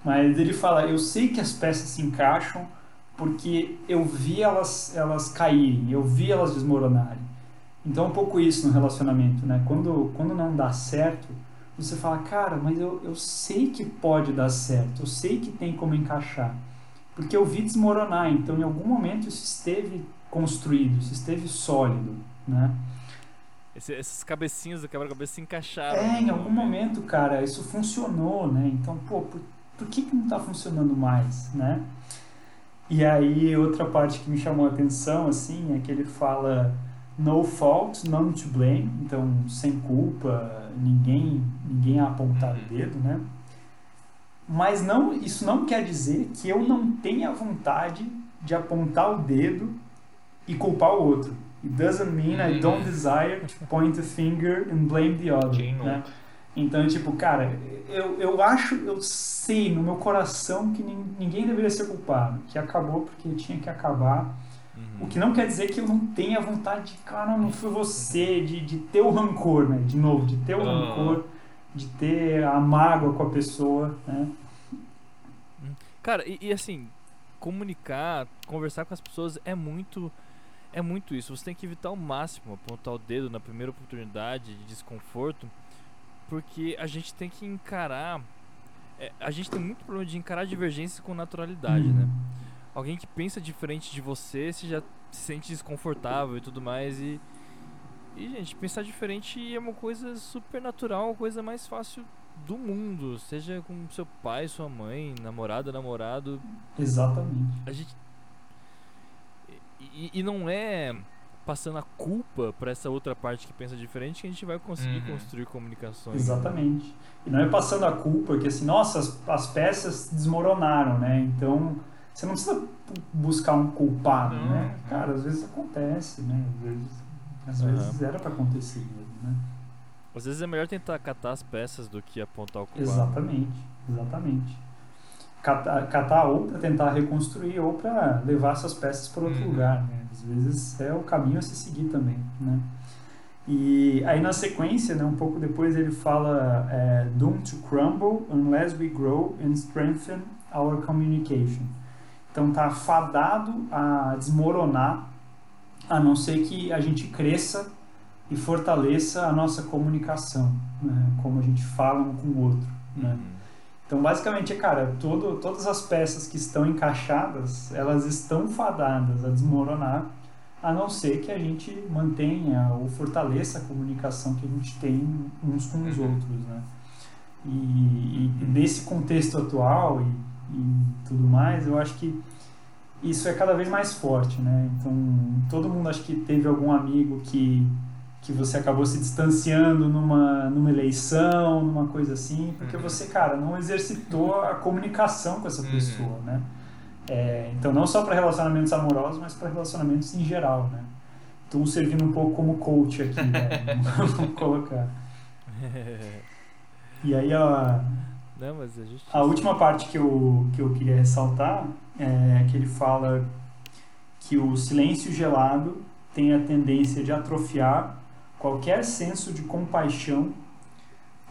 Mas ele fala, eu sei que as peças se encaixam porque eu vi elas, elas caírem, eu vi elas desmoronarem. Então é um pouco isso no relacionamento, né? Quando, quando não dá certo, você fala, cara, mas eu, eu sei que pode dar certo, eu sei que tem como encaixar. Porque eu vi desmoronar, então em algum momento isso esteve construído, isso esteve sólido, né? Esse- esses cabecinhos do quebra-cabeça se encaixaram. É, em algum momento, cara, isso funcionou, né? Então, pô, por, por que, que não tá funcionando mais, né? E aí, outra parte que me chamou a atenção, assim, é que ele fala no fault, none to blame, então, sem culpa, ninguém, ninguém a apontar o dedo, né? Mas não, isso não quer dizer que eu não tenha vontade de apontar o dedo e culpar o outro. It doesn't mean I don't desire to point a finger and blame the other. Né? Então, tipo, cara, eu, eu acho, eu sei no meu coração que nin- ninguém deveria ser culpado, que acabou porque tinha que acabar. Uhum. O que não quer dizer que eu não tenha vontade de, cara, não foi você, de, de ter o rancor, né? De novo, de ter o rancor, de ter a mágoa com a pessoa, né? Cara, e, e assim, comunicar, conversar com as pessoas é muito. É muito isso. Você tem que evitar ao máximo apontar o dedo na primeira oportunidade de desconforto, porque a gente tem que encarar. é, a gente tem muito problema de encarar divergências com naturalidade, né? Alguém que pensa diferente de você, você já se sente desconfortável e tudo mais. E, e gente, pensar diferente é uma coisa super natural, uma coisa mais fácil do mundo. Seja com seu pai, sua mãe, namorada, namorado. Exatamente. A gente. E, e não é passando a culpa pra essa outra parte que pensa diferente que a gente vai conseguir Uhum. construir comunicações. Exatamente. E não é passando a culpa que assim, nossa, as, as peças desmoronaram, né? Então, você não precisa buscar um culpado, Não, né? não. Cara, às vezes acontece, né? Às vezes, às Aham. vezes era pra acontecer mesmo, né? Às vezes é melhor tentar catar as peças do que apontar o culpado. Exatamente, exatamente. Catar, catar ou para tentar reconstruir ou para levar essas peças para outro Uhum. lugar, né? Às vezes é o caminho a se seguir também, né? E aí na sequência, né, um pouco depois ele fala é, Doomed to crumble unless we grow and strengthen our communication. Então tá fadado a desmoronar a não ser que a gente cresça e fortaleça a nossa comunicação, né, como a gente fala um com o outro, né. Uhum. Então, basicamente, cara, todo, todas as peças que estão encaixadas, elas estão fadadas a desmoronar a não ser que a gente mantenha ou fortaleça a comunicação que a gente tem uns com os uhum. outros, né? E, e, nesse contexto atual e, e, tudo mais, eu acho que isso é cada vez mais forte, né? Então, todo mundo acho que teve algum amigo que que você acabou se distanciando numa, numa eleição, numa coisa assim, porque uhum. você, cara, não exercitou a comunicação com essa uhum. pessoa, né? É, então, não só para relacionamentos amorosos, mas para relacionamentos em geral, né? Estou servindo um pouco como coach aqui, né? vamos colocar. E aí, a, não, mas a, gente... a última parte que eu, que eu queria ressaltar é que ele fala que o silêncio gelado tem a tendência de atrofiar qualquer senso de compaixão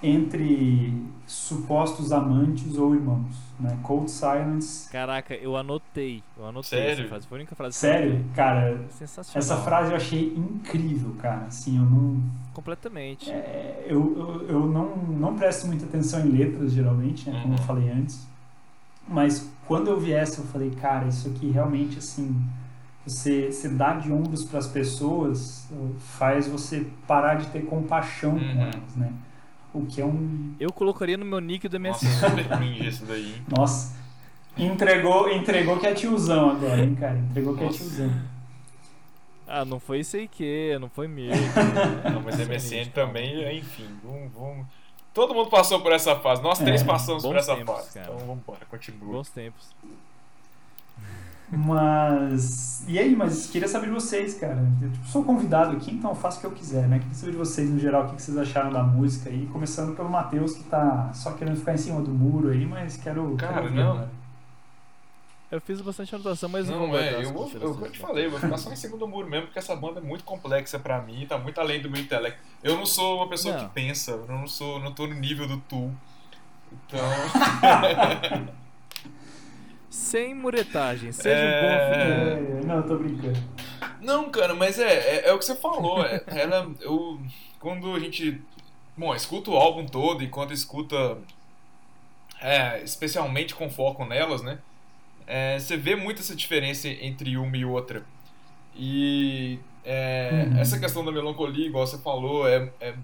entre supostos amantes ou irmãos, né? Cold silence. Caraca, eu anotei, eu anotei Sério? essa frase, foi a única frase. Sério, cara. Sensacional. Essa frase eu achei incrível, cara. Assim, eu não. Completamente. É, eu, eu, eu não, não presto muita atenção em letras geralmente, né? Como eu uhum. falei antes. Mas quando eu vi essa, eu falei, cara, isso aqui realmente assim você, você dar de ombros para as pessoas faz você parar de ter compaixão uhum. com elas, né? O que é um. Eu colocaria no meu nick do MSN. Nossa, super cringe isso daí. Nossa. Entregou, entregou que é tiozão agora, hein, cara? Entregou que é tiozão. Ah, não foi aí que, não foi mesmo. não, mas MSN também, enfim, vamos, vamos. Todo mundo passou por essa fase. Nós é, três passamos por essa tempos, fase. Cara. Então vamos embora, continua. Bons tempos. Mas. E aí, mas queria saber de vocês, cara. Eu tipo, sou convidado aqui, então eu faço o que eu quiser, né? Queria saber de vocês, no geral, o que vocês acharam da música aí. Começando pelo Matheus, que tá só querendo ficar em cima do muro aí, mas quero. Cara, quero não. Né? Eu fiz bastante anotação, mas não, não é, eu, vou, eu, eu te falei, eu vou ficar só em cima do muro mesmo, porque essa banda é muito complexa pra mim, tá muito além do meu intelecto. Eu não sou uma pessoa não. que pensa, eu não sou, não tô no nível do tu. Então. Sem muretagem, seja é... um bom é, Não, tô brincando. Não, cara, mas é, é, é o que você falou. É, ela, eu, quando a gente. Bom, escuta o álbum todo e quando escuta. É, especialmente com foco nelas, né? É, você vê muito essa diferença entre uma e outra. E é, uhum. essa questão da melancolia, igual você falou, é, é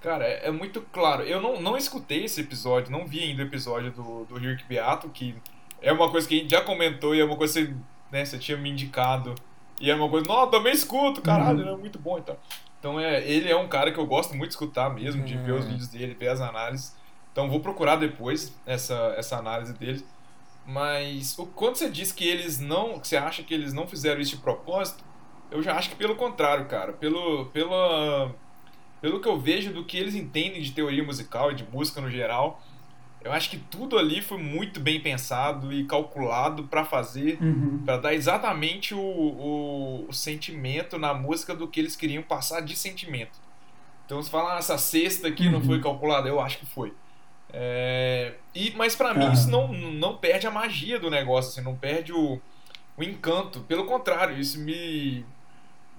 cara, é, é, muito claro. Eu não, não escutei esse episódio, não vi ainda o episódio do, do Rick Beato, que é uma coisa que a gente já comentou e é uma coisa que né, você tinha me indicado. E é uma coisa, não, também escuto, caralho, uhum. é muito bom então. Então é, ele é um cara que eu gosto muito de escutar mesmo, de ver os uhum. vídeos dele, ver as análises. Então vou procurar depois essa, essa análise dele. Mas o, quando você diz que eles não. que você acha que eles não fizeram isso de propósito, eu já acho que pelo contrário, cara. Pelo, pela, pelo que eu vejo do que eles entendem de teoria musical e de música no geral, eu acho que tudo ali foi muito bem pensado e calculado para fazer, uhum. para dar exatamente o, o, o, sentimento na música do que eles queriam passar de sentimento. Então, se falar, ah, essa sexta aqui uhum. não foi calculada, eu acho que foi. É, e, mas para mim isso não, não perde a magia do negócio, assim, não perde o, o encanto. Pelo contrário, isso me,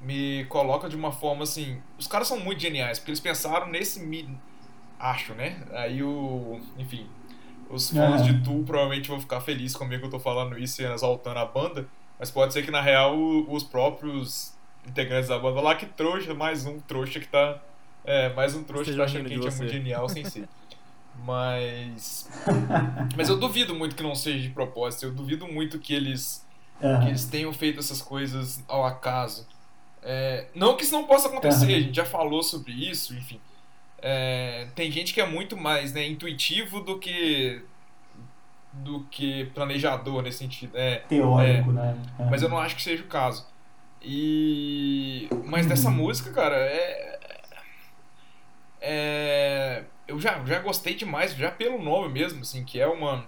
me coloca de uma forma assim. Os caras são muito geniais, porque eles pensaram nesse acho, né? Aí o. Enfim. Os fãs de Tu provavelmente vão ficar felizes comigo que eu tô falando isso e exaltando a banda. Mas pode ser que na real os próprios integrantes da banda lá que trouxa, mais um trouxa que tá. É, mais um trouxa que tá achando que a gente é muito genial sem ser. Mas. Mas eu duvido muito que não seja de propósito. Eu duvido muito que eles. Uhum. Que eles tenham feito essas coisas ao acaso. É, não que isso não possa acontecer, uhum. a gente já falou sobre isso, enfim. É, tem gente que é muito mais né, intuitivo do que do que planejador nesse sentido. É, Teórico, é, né? É. Mas eu não acho que seja o caso. E mas uhum. dessa música, cara, é, é eu já, já gostei demais, já pelo nome mesmo, assim, que é uma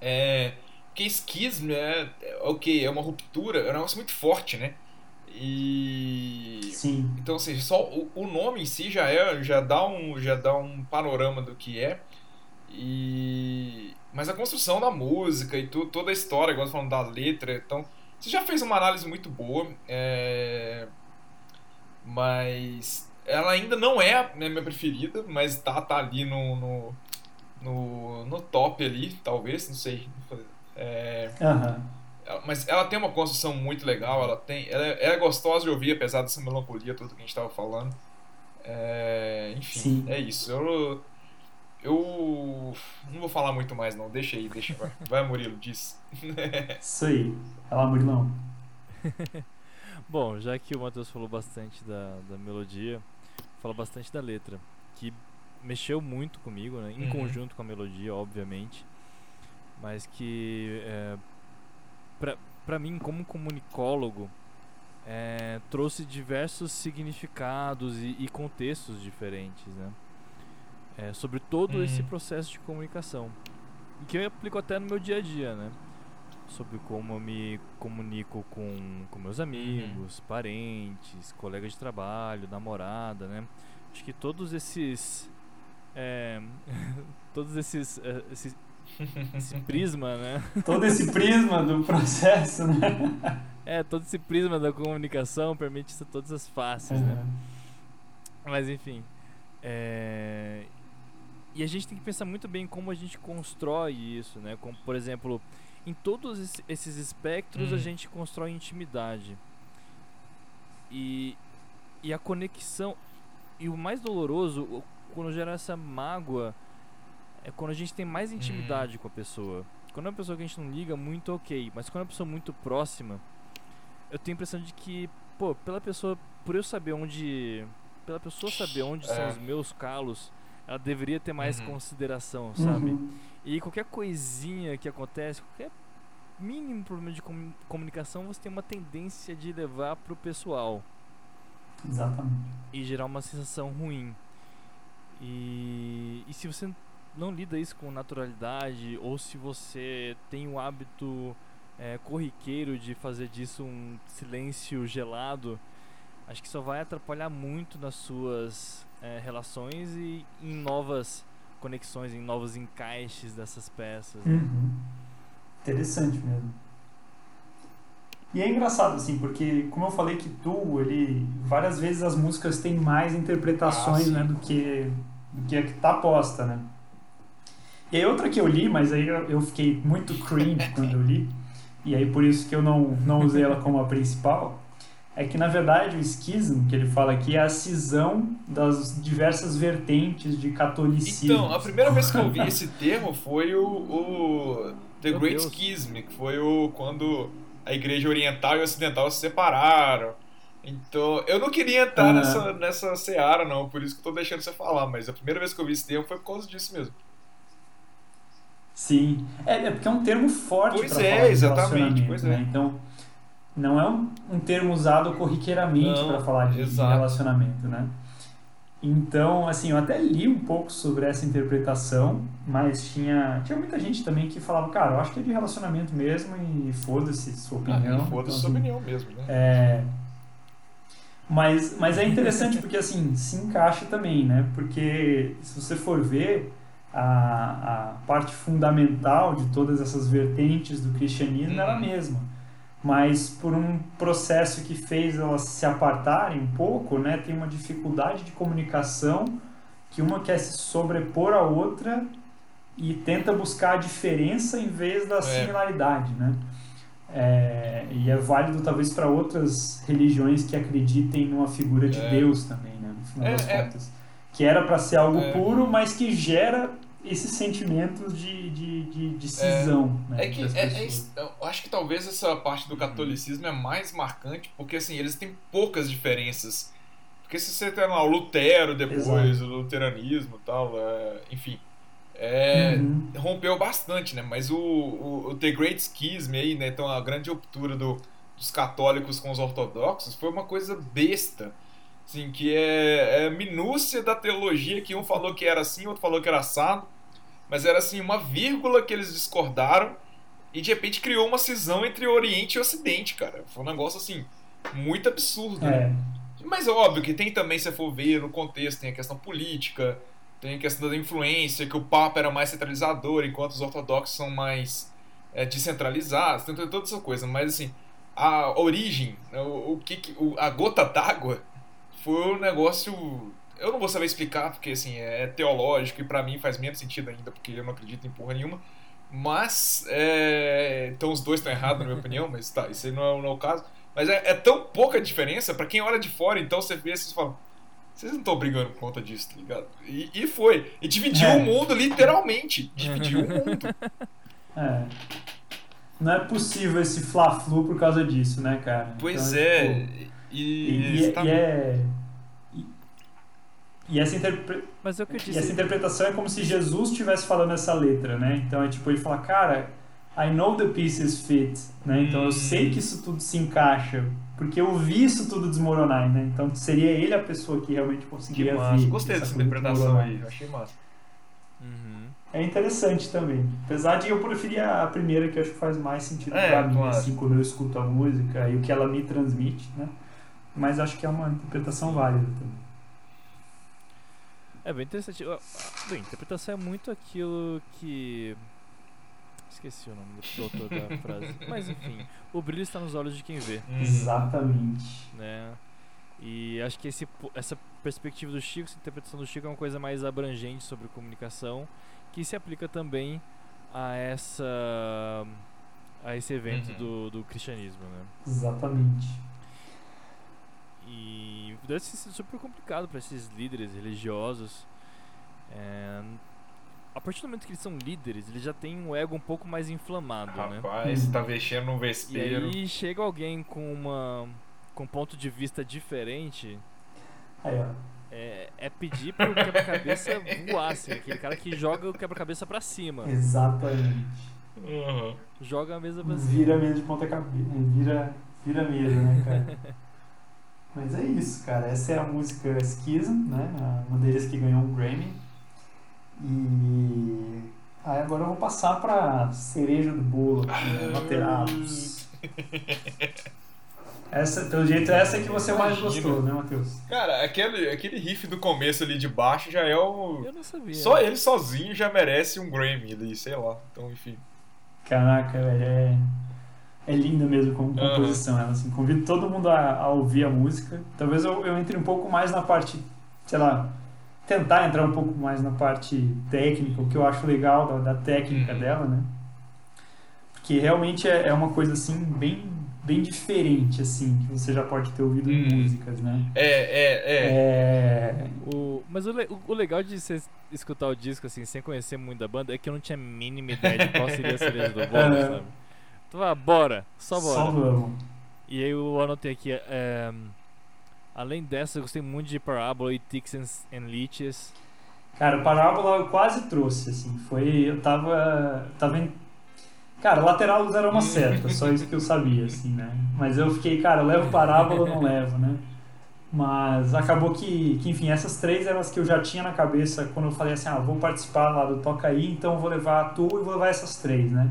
é que esquismo é, é ok, é uma ruptura, é um negócio muito forte, né? E Sim. então assim, só o, o nome em si já é já dá um já dá um panorama do que é. E mas a construção da música e tu, toda a história, igual você falando da letra, então você já fez uma análise muito boa, é... mas ela ainda não é a minha preferida, mas tá, tá ali no, no, no, no top ali, talvez, não sei. É... Aham. Ela- Mas ela tem uma construção muito legal, ela tem. Ela é, ela é gostosa de ouvir, apesar dessa melancolia, tudo que a gente tava falando. É, enfim, Sim. é isso. Eu, eu não vou falar muito mais, não. Deixa aí, deixa. Vai, vai Murilo, diz. Isso aí. Vai lá, Murilão. Bom, já que o Matheus falou bastante da, da melodia, fala bastante da letra, que mexeu muito comigo, né? Em Uhum. conjunto com a melodia, obviamente, mas que é, pra, pra mim, como comunicólogo, é, trouxe diversos significados e, e contextos diferentes, né? É, sobre todo esse Uhum. processo de comunicação. E que eu aplico até no meu dia a dia, né? Sobre como eu me comunico com, com meus amigos, parentes, colegas de trabalho, namorada, né? Acho que todos esses. é, todos esses. é, esses esse prisma, né? Todo esse prisma do processo, né? É, todo esse prisma da comunicação permite isso todas as faces, né? Mas enfim. é, E a gente tem que pensar muito bem como a gente constrói isso, né? Como, por exemplo, em todos esse- esses espectros a Hum. gente constrói intimidade. E, e a conexão. E o mais doloroso, quando gera essa mágoa, é quando a gente tem mais intimidade com a pessoa. Quando é uma pessoa que a gente não liga, muito ok. Mas quando é uma pessoa muito próxima, eu tenho a impressão de que, pô, pela pessoa, por eu saber onde. Pela pessoa saber onde são É. os meus calos, ela deveria ter mais Uhum. consideração, sabe? Uhum. E qualquer coisinha que acontece, qualquer mínimo problema de comu- comunicação, você tem uma tendência de levar pro pessoal Exatamente. e gerar uma sensação ruim. E, e se você não lida isso com naturalidade, ou se você tem o hábito é, corriqueiro de fazer disso um silêncio gelado, acho que só vai atrapalhar muito nas suas é, relações e em novas conexões, em novos encaixes dessas peças. né? Uhum. Interessante mesmo. E é engraçado, assim, porque, como eu falei que tu, ele. Várias vezes as músicas têm mais interpretações, Ah, né, do que, do que a que tá posta, né? E aí outra que eu li, mas aí eu, eu fiquei muito cringe quando eu li, e aí por isso que eu não, não usei ela como a principal, é que na verdade o esquismo que ele fala aqui é a cisão das diversas vertentes de catolicismo. Então, a primeira vez que eu vi esse termo foi o, o The Meu Great Deus. Schism, que foi o quando a igreja oriental e ocidental se separaram. Então, eu não queria entrar Ah. nessa, nessa seara, não, por isso que eu tô deixando você falar, mas a primeira vez que eu vi esse termo foi por causa disso mesmo. Sim. É, é porque é um termo forte Pois para é, falar de exatamente, relacionamento, pois né? é. Então, não é um, um termo usado corriqueiramente para falar de, exato. relacionamento, né? Então, assim, eu até li um pouco sobre essa interpretação, mas tinha, tinha muita gente também que falava, cara, eu acho que é de relacionamento mesmo e foda-se sua opinião. Ah, foda-se Então, sua assim, opinião mesmo, né? é, mas, mas é interessante porque assim se encaixa também, né? Porque se você for ver a, a parte fundamental de todas essas vertentes do cristianismo era a Uhum. mesma. Mas por um processo que fez elas se apartarem um pouco, né? Tem uma dificuldade de comunicação que uma quer se sobrepor à outra e tenta buscar a diferença em vez da similaridade, né? É, e é válido talvez para outras religiões que acreditem numa figura de É. Deus também, né? No final É, das é. contas. Que era para ser algo É. puro, mas que gera esses sentimentos de, de, de, de cisão. né, É que é, é eu acho que talvez essa parte do catolicismo é mais marcante, porque assim, eles têm poucas diferenças. Porque se você tem lá o Lutero depois, o luteranismo e tal, é, enfim. É, Uhum. rompeu bastante, né? Mas o, o, o The Great Schism aí, né? Então a grande ruptura do, dos católicos com os ortodoxos foi uma coisa besta. Assim, que é, é minúcia da teologia, que um falou que era assim, outro falou que era assado. Mas era assim, uma vírgula que eles discordaram e de repente criou uma cisão entre Oriente e Ocidente, cara. Foi um negócio assim, muito absurdo, né? É, Mas é óbvio que tem também, se for ver no contexto, tem a questão política, tem a questão da influência, que o Papa era mais centralizador, enquanto os ortodoxos são mais é, descentralizados, tem toda essa coisa. Mas assim, a origem, o, o que, que- o- a gota d'água foi um negócio. Eu não vou saber explicar, porque assim, é teológico e pra mim faz menos sentido ainda, porque eu não acredito em porra nenhuma. Mas, é... então os dois estão errados, na minha opinião, mas tá, isso aí não é, não é o caso. Mas é, é tão pouca diferença pra quem olha de fora, então você vê e fala, vocês não estão brigando por conta disso, tá ligado? E, e foi. E dividiu É. o mundo, literalmente. Dividiu o mundo. é. Não é possível esse fla-flu por causa disso, né, cara? Pois Então, é. tipo, E, E, tá- e é. E, e essa interpre- Mas é o que eu E essa disse. interpretação é como se Jesus estivesse falando essa letra, né? Então é tipo ele fala, cara, I know the pieces fit, né? Então eu sei que isso tudo se encaixa, porque eu vi isso tudo desmoronar, né? Então seria ele a pessoa que realmente Que conseguiria massa. ver. Gostei essa dessa interpretação desmoronar. aí. Achei massa. Uhum. É interessante também. Apesar de eu preferir a primeira, que eu acho que faz mais sentido É, pra mim, claro. assim, quando eu escuto a música e o que ela me transmite, né? Mas acho que é uma interpretação válida também. É bem interessante. Bem, interpretação é muito aquilo que. Esqueci o nome do autor da frase. Mas enfim, o brilho está nos olhos de quem vê, Uhum. Exatamente. né? E acho que esse, essa perspectiva do Chico, essa interpretação do Chico é uma coisa mais abrangente sobre comunicação, que se aplica também a essa a esse evento Uhum. do, do cristianismo, né? Exatamente. E deve sido super complicado para esses líderes religiosos. É, a partir do momento que eles são líderes, eles já têm um ego um pouco mais inflamado, né? Rapaz, tá mexendo num E vespeiro. aí chega alguém com uma com um ponto de vista diferente, Aí, ó. é, é pedir pro quebra-cabeça voar, assim, aquele cara que joga o quebra-cabeça pra cima, Exatamente. Uhum. joga a mesa pra cima. Vira mesa de ponta cabeça. Vira, vira mesa, né, cara? Mas é isso, cara. Essa é a música Schism, né? A- Uma deles que ganhou um Grammy. E aí agora eu vou passar pra cereja do bolo, aqui, né? Laterados. Essa, pelo jeito, essa é que você mais gostou, né, Matheus? Cara, aquele, aquele riff do começo ali de baixo já é o. Eu não sabia. Só ele sozinho já merece um Grammy ali, sei lá. Então, enfim. Caraca, velho, é, é linda mesmo como composição. Ela, assim, convido todo mundo a, a ouvir a música. Talvez eu, eu entre um pouco mais na parte, sei lá, tentar entrar um pouco mais na parte técnica, o que eu acho legal da, da técnica Uhum. dela, né? Porque realmente é, é uma coisa assim bem, bem diferente, assim, que você já pode ter ouvido em Uhum. músicas, né? É, é, é. É, O, mas o, le- o- legal de você escutar o disco assim, sem conhecer muito da banda, é que eu não tinha a mínima ideia de qual seria a cereja do bolo, sabe? Então, ah, bora, só bora. só vamos. E aí eu anotei aqui, é, além dessa, eu gostei muito de Parabola e Ticks and, and Leeches. Cara, Parábola eu quase trouxe, assim. Foi. Eu tava. Tava em. Cara, lateral era uma seta, só isso que eu sabia, assim, né? Mas eu fiquei, cara, eu levo Parábola ou não levo, né? Mas acabou que, que, enfim, essas três eram as que eu já tinha na cabeça quando eu falei assim, ah, vou participar lá do Toca Aí, então vou levar a tua e vou levar essas três, né?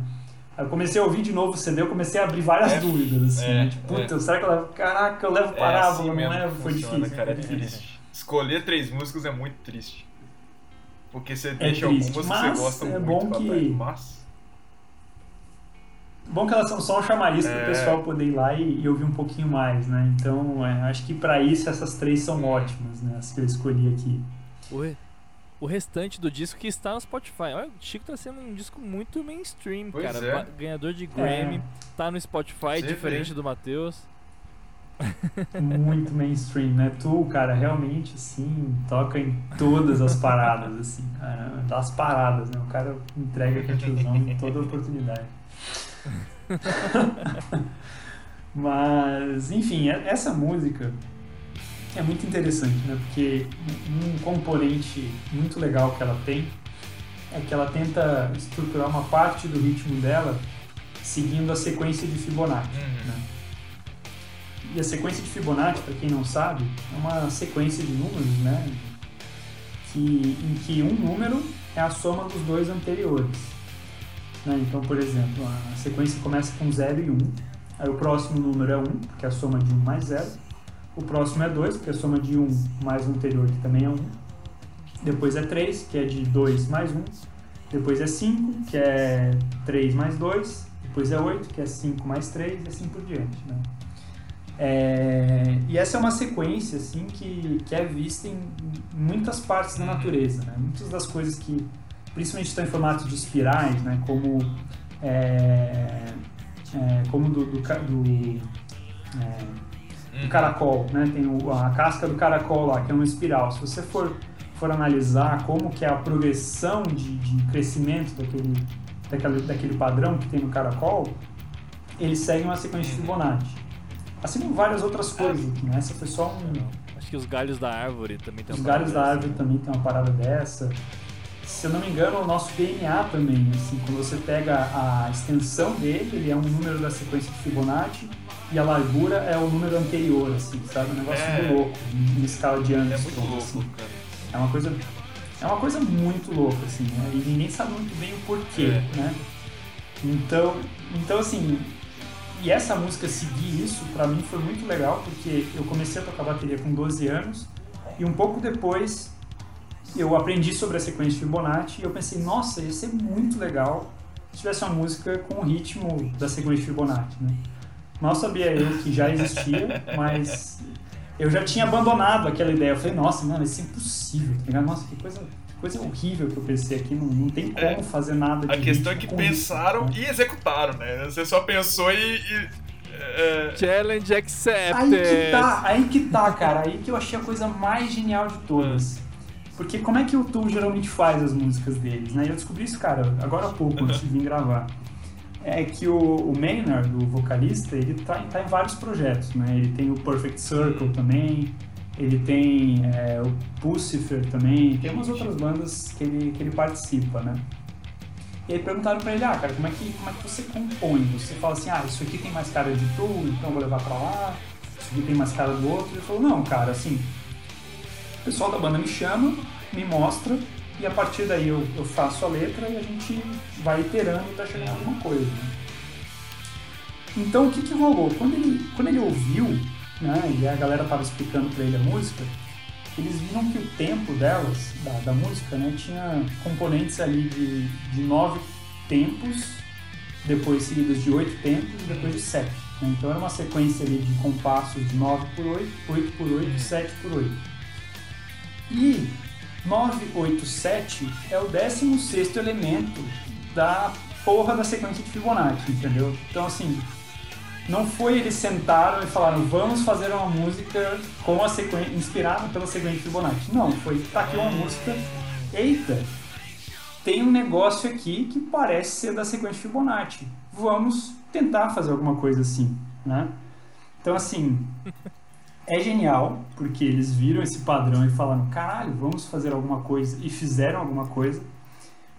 Aí eu comecei a ouvir de novo o CD, eu comecei a abrir várias É, dúvidas, assim, é, né? Tipo, puta, será que eu levo? Caraca, eu levo Parábola, assim não mesmo levo? que Foi funciona, difícil. cara, é foi difícil. triste. Escolher três músicas é muito triste. Porque você deixa triste, algumas que você gosta é muito bom que- trás. Mas. Bom que elas são só um chamariz para o É. pessoal poder ir lá e, e ouvir um pouquinho mais, né? Então, é, acho que para isso essas três são ótimas, né? As que eu escolhi aqui. O, re- o restante do disco que está no Spotify. Olha, o Chico tá sendo um disco muito mainstream, Pois cara. é. Ganhador de Grammy, tá no Spotify, Você diferente vê. do Matheus. Muito mainstream, né? Tu, cara, realmente, assim, toca em todas as paradas, assim, cara. Das paradas, né? O cara entrega que é tiozão em toda oportunidade. Mas, enfim, é- essa música é muito interessante, né? Porque um componente muito legal que ela tem é que ela tenta estruturar uma parte do ritmo dela seguindo a sequência de Fibonacci, Uhum. né? E a sequência de Fibonacci, para quem não sabe, é uma sequência de números, né? Que, em que um número é a soma dos dois anteriores. né? Então, por exemplo, a sequência começa com 0 e 1, Aí o próximo número é 1, que é a soma de 1 mais 0. O próximo é 2, que é a soma de 1 mais o anterior, que também é 1. Depois é 3, que é de 2 mais 1. Depois é 5, que é 3 mais 2. Depois é 8, que é 5 mais 3, e assim por diante. Né? É, e essa é uma sequência assim que, que é vista em muitas partes da natureza. Né? Muitas das coisas que, principalmente estão em formato de espirais, né? como, é, é, como do, do, do, é, do caracol. Né? Tem o, a casca do caracol lá, que é uma espiral. Se você for, for analisar como que é a progressão de, de crescimento daquele, daquele, daquele padrão que tem no caracol, ele segue uma sequência de Fibonacci. Assim como várias outras coisas, né? Essa foi só um. Acho que os galhos da árvore também tem Os uma galhos da parada árvore também tem uma parada dessa. Se eu não me engano, o nosso DNA também, assim, quando você pega a extensão dele, ele é um número da sequência de Fibonacci e a largura é o número anterior, assim, sabe? Um negócio É. muito louco, em escala de É Armstrong, muito louco, assim. cara. É uma coisa, é uma coisa muito louca, assim, né? E ninguém sabe muito bem o porquê, É. né? Então, então assim, e essa música seguir isso, pra mim foi muito legal, porque eu comecei a tocar bateria com 12 anos e um pouco depois eu aprendi sobre a sequência de Fibonacci e eu pensei, nossa, ia ser muito legal se tivesse uma música com o ritmo da sequência de Fibonacci, né? Mal sabia eu que já existia, mas eu já tinha abandonado aquela ideia. Eu falei, nossa, mano, isso é impossível, tá ligado? Nossa, que coisa, que coisa horrível que eu pensei aqui, não, não tem como É. fazer nada de A questão é que pensaram ritmo, né? e executaram, né? Você só pensou e. e, é, Challenge accepted! Aí que tá, aí que tá, cara. Aí que eu achei a coisa mais genial de todas. Porque como é que o Tool geralmente faz as músicas deles, né? Eu descobri isso, cara, agora há pouco, antes de vir gravar. É que o, o Maynard, o vocalista, ele tá, tá em vários projetos, né? Ele tem o Perfect Circle também, ele tem é, o Pucifer também, tem umas outras bandas que ele, que ele participa, né? E aí perguntaram pra ele, ah, cara, como é, que, como é que você compõe? Você fala assim, ah, isso aqui tem mais cara de Tool, então eu vou levar pra lá, isso aqui tem mais cara do outro. Ele falou, não, cara, assim, o pessoal da banda me chama, me mostra, e a partir daí eu, eu faço a letra e a gente vai iterando até chegar em alguma coisa. né? Então o que, que rolou? Quando ele, quando ele ouviu, né, e a galera tava explicando pra ele a música, eles viram que o tempo delas, da, da música, né, tinha componentes ali de, de nove tempos, depois seguidos de oito tempos e depois de sete. né? Então era uma sequência ali de compassos de 9 por 8, 8 por 8, 7 por 8. E 987 é o 16 elemento da porra da sequência de Fibonacci, entendeu? Então assim, não foi eles sentaram e falaram vamos fazer uma música com a sequência inspirada pela sequência de Fibonacci. Não, foi tá aqui uma música. Eita, tem um negócio aqui que parece ser da sequência de Fibonacci. Vamos tentar fazer alguma coisa assim, né? Então assim, é genial, porque eles viram esse padrão e falaram, caralho, vamos fazer alguma coisa, e fizeram alguma coisa,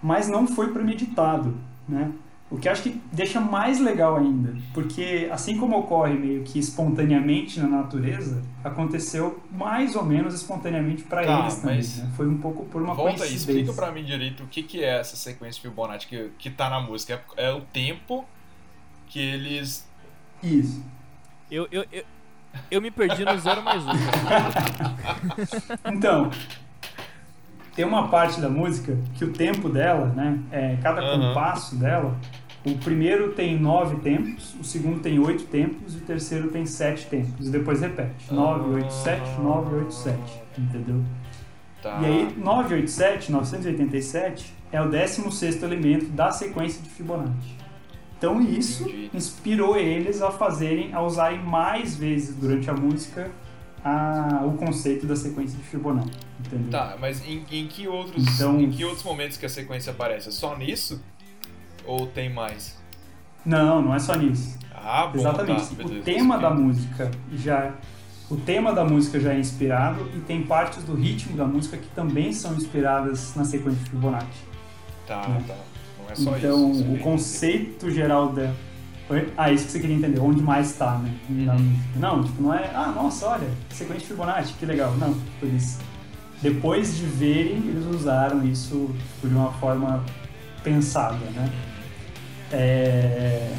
mas não foi premeditado, né? O que acho que deixa mais legal ainda, porque assim como ocorre meio que espontaneamente na natureza, aconteceu mais ou menos espontaneamente para Tá, eles também, mas- né? Foi um pouco por uma Volta aí, coincidência. explica pra mim direito o que, que é essa sequência Fibonacci que, que tá na música. É, é o tempo que eles. Isso. Eu, eu, eu, eu me perdi no 0 mais 1. Então, tem uma parte da música que o tempo dela, né? É, cada Aham. compasso dela, o primeiro tem nove tempos, o segundo tem oito tempos e o terceiro tem sete tempos. E depois repete. 9, 8, 7, 9, 8, 7. Entendeu? Tá. E aí, 987, 987 é o 16 elemento da sequência de Fibonacci. Então isso Entendi. inspirou eles a fazerem, a usarem mais vezes durante a música a- o conceito da sequência de Fibonacci. Entendeu? Tá, mas em, em que outros. Então- Em que outros momentos que a sequência aparece? É só nisso? Ou tem mais? Não, não é só nisso. Ah, bom, Exatamente. tá, o tema da música já o tema da música já é inspirado e tem partes do ritmo da música que também são inspiradas na sequência de Fibonacci. Tá, né? tá. É só então, isso. o conceito geral da? Ah, isso que você queria entender, onde mais tá, né? Uhum. música. Não, tipo, não é, ah, nossa, olha, sequência de Fibonacci, que legal. Não, tipo, eles, depois de verem, eles usaram isso tipo, de uma forma pensada, né? É,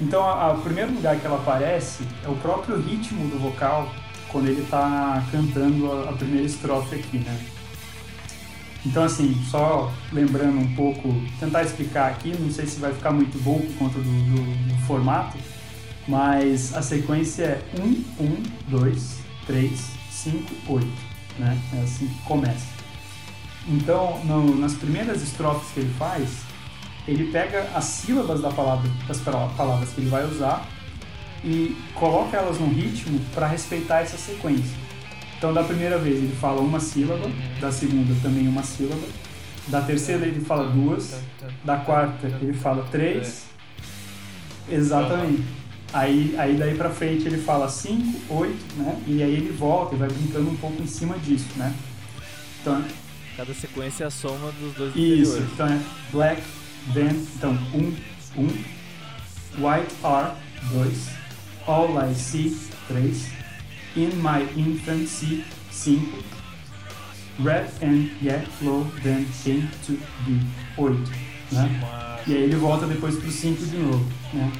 Então, o primeiro lugar que ela aparece é o próprio ritmo do vocal quando ele está cantando a, a, primeira estrofe aqui, né? Então, assim, só lembrando um pouco, tentar explicar aqui, não sei se vai ficar muito bom por conta do, do, do formato, mas a sequência é 1, 1, 2, 3, 5, 8, né? É assim que começa. Então, no, nas primeiras estrofes que ele faz, ele pega as sílabas da palavra, das palavras que ele vai usar e coloca elas num ritmo para respeitar essa sequência. Então, da primeira vez ele fala uma sílaba, da segunda também uma sílaba, da terceira ele fala duas, da quarta ele fala três. Exatamente. Aí, aí daí pra frente ele fala cinco, oito, né? E aí ele volta e vai brincando um pouco em cima disso, né? Então, Cada sequência é a soma dos dois Isso, então é black, then, então um, um, white are, dois, all I see, três, in my infancy, cinco, red and yellow then came to be, oito, né? E aí ele volta depois pro cinco de novo, né?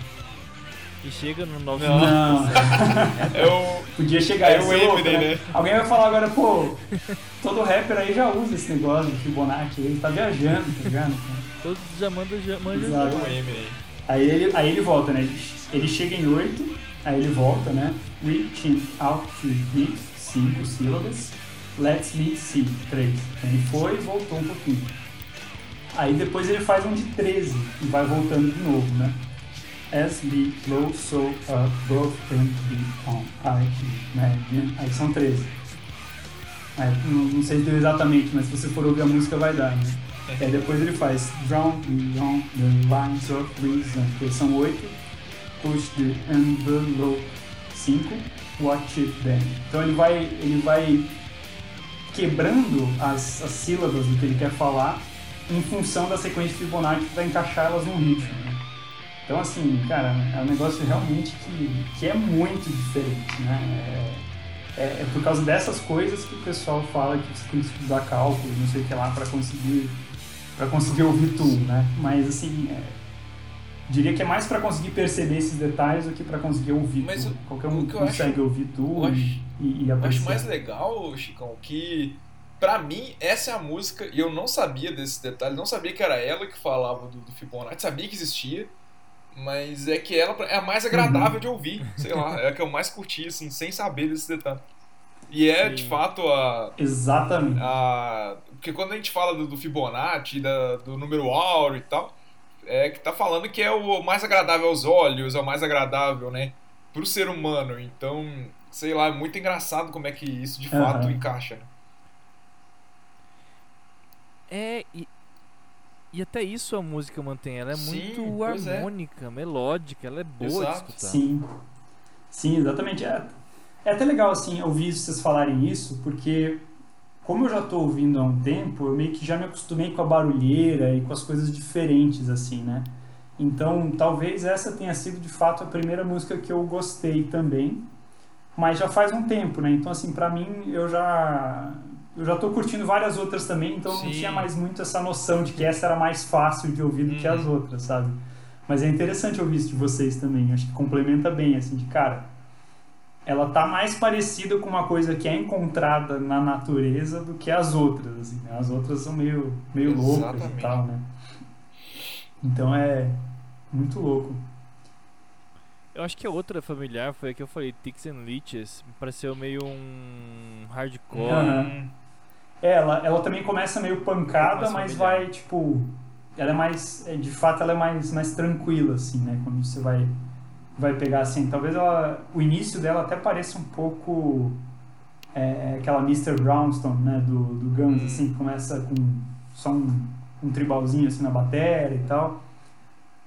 E chega no 9 Não. não. é o... Podia chegar é o Eminem, né? né? Alguém vai falar agora, pô, todo rapper aí já usa esse negócio de Fibonacci, ele tá viajando, tá ligado? Todos já mandam já manja Exato. É. Aí ele, aí ele volta, né? Ele chega em 8, aí ele volta, né? Reaching out to me, 5 sílabas. Let's me see, 3. Ele foi e voltou um pouquinho. Aí depois ele faz um de 13 e vai voltando de novo, né? as, be, low, so, both, and, be, on, I, imagine. Aí são 13. Aí, não, não sei dizer exatamente, mas se você for ouvir a música vai dar, né? Aí depois ele faz Drown beyond the lines of reason, que são 8. Push the envelope 5. Watch it then. Então ele vai, ele vai quebrando as, as sílabas do que ele quer falar em função da sequência de Fibonacci para encaixar elas num ritmo. Né? Então, assim, cara, é um negócio realmente que, que é muito diferente, né? É, é, é, por causa dessas coisas que o pessoal fala que você tem que estudar cálculo, não sei o que lá, para conseguir, para conseguir ouvir tudo, né? Mas, assim, é, diria que é mais para conseguir perceber esses detalhes do que para conseguir ouvir Mas tudo. Qualquer um consegue acho, ouvir tudo acho, e, e. Eu acho mais legal, Chicão, que Pra mim, essa é a música, e eu não sabia desse detalhe, não sabia que era ela que falava do, do Fibonacci, sabia que existia, mas é que ela é a mais agradável uhum. de ouvir, sei lá, é a que eu mais curti, assim, sem saber desse detalhe. E é, Sim. de fato, a... Exatamente. A, porque quando a gente fala do, do Fibonacci, da, do número áureo e tal, é que tá falando que é o mais agradável aos olhos, é o mais agradável, né, pro ser humano. Então, sei lá, é muito engraçado como é que isso de uhum. fato encaixa, né? É, e, e até isso a música mantém, ela é Sim, muito é. harmônica, é. melódica, ela é boa Exato. de escutar. Sim. Sim, exatamente. É, é até legal assim ouvir vocês falarem isso, porque como eu já estou ouvindo há um tempo, eu meio que já me acostumei com a barulheira e com as coisas diferentes assim, né? Então, talvez essa tenha sido de fato a primeira música que eu gostei também, mas já faz um tempo, né? Então, assim, para mim, eu já eu já estou curtindo várias outras também, então Sim. não tinha mais muito essa noção de que essa era mais fácil de ouvir do que as uhum. outras, sabe? Mas é interessante ouvir isso de vocês também, acho que complementa bem, assim, de cara, ela tá mais parecida com uma coisa que é encontrada na natureza do que as outras, assim, né? As outras são meio, meio loucas e tal, né? Então é muito louco. Eu acho que a outra familiar foi a que eu falei, Tix and Leeches, me pareceu meio um hardcore. Uhum. Ela, ela também começa meio pancada, mas vai, tipo. Ela é mais. É, de fato, ela é mais, mais tranquila, assim, né? Quando você vai, vai pegar assim. Talvez ela, o início dela até pareça um pouco. É, aquela Mr. Brownstone, né? Do, do Guns, hum. assim, começa com só um, um tribalzinho assim na bateria e tal.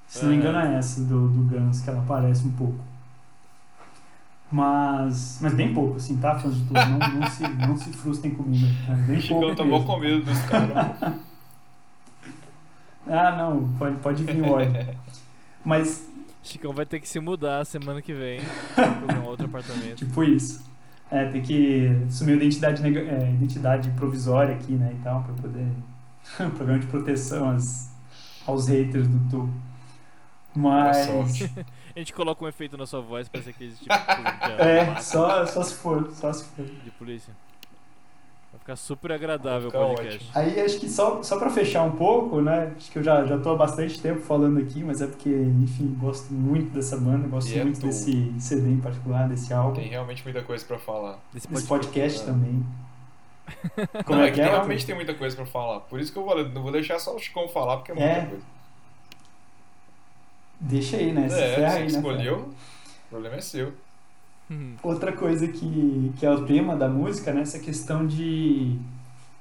Se não me engano, é essa do, do Guns que ela aparece um pouco. Mas, mas bem pouco, assim, tá? Fãs de tudo. Não, não, se, não se frustrem comigo. É bem pouco. Eu tô com medo dos caras. ah, não, pode, pode vir o ódio. Mas. Chicão vai ter que se mudar semana que vem pra um outro apartamento. Tipo isso. É, tem que assumir identidade, é, identidade provisória aqui, né, e tal, pra poder. programa de proteção aos, aos haters do Tu. Mas. A gente coloca um efeito na sua voz pra ser aquele tipo de É, só, só se for, só se for. de polícia. Vai ficar super agradável o Vai ficar podcast. Aí acho que só, só pra fechar um pouco, né? Acho que eu já, já tô há bastante tempo falando aqui, mas é porque, enfim, gosto muito dessa banda, gosto E é muito tu. desse CD em particular, desse álbum, Tem realmente muita coisa pra falar. Desse podcast. podcast né? também. Como não, é que tem- é? realmente tem muita coisa pra falar. Por isso que eu vou, não vou deixar só o Chicão falar, porque é muita É. coisa. Deixa aí, né? Se É, você aí, que né, escolheu, cara? o problema é seu. Outra coisa que, que é o tema da música, né? Essa questão de,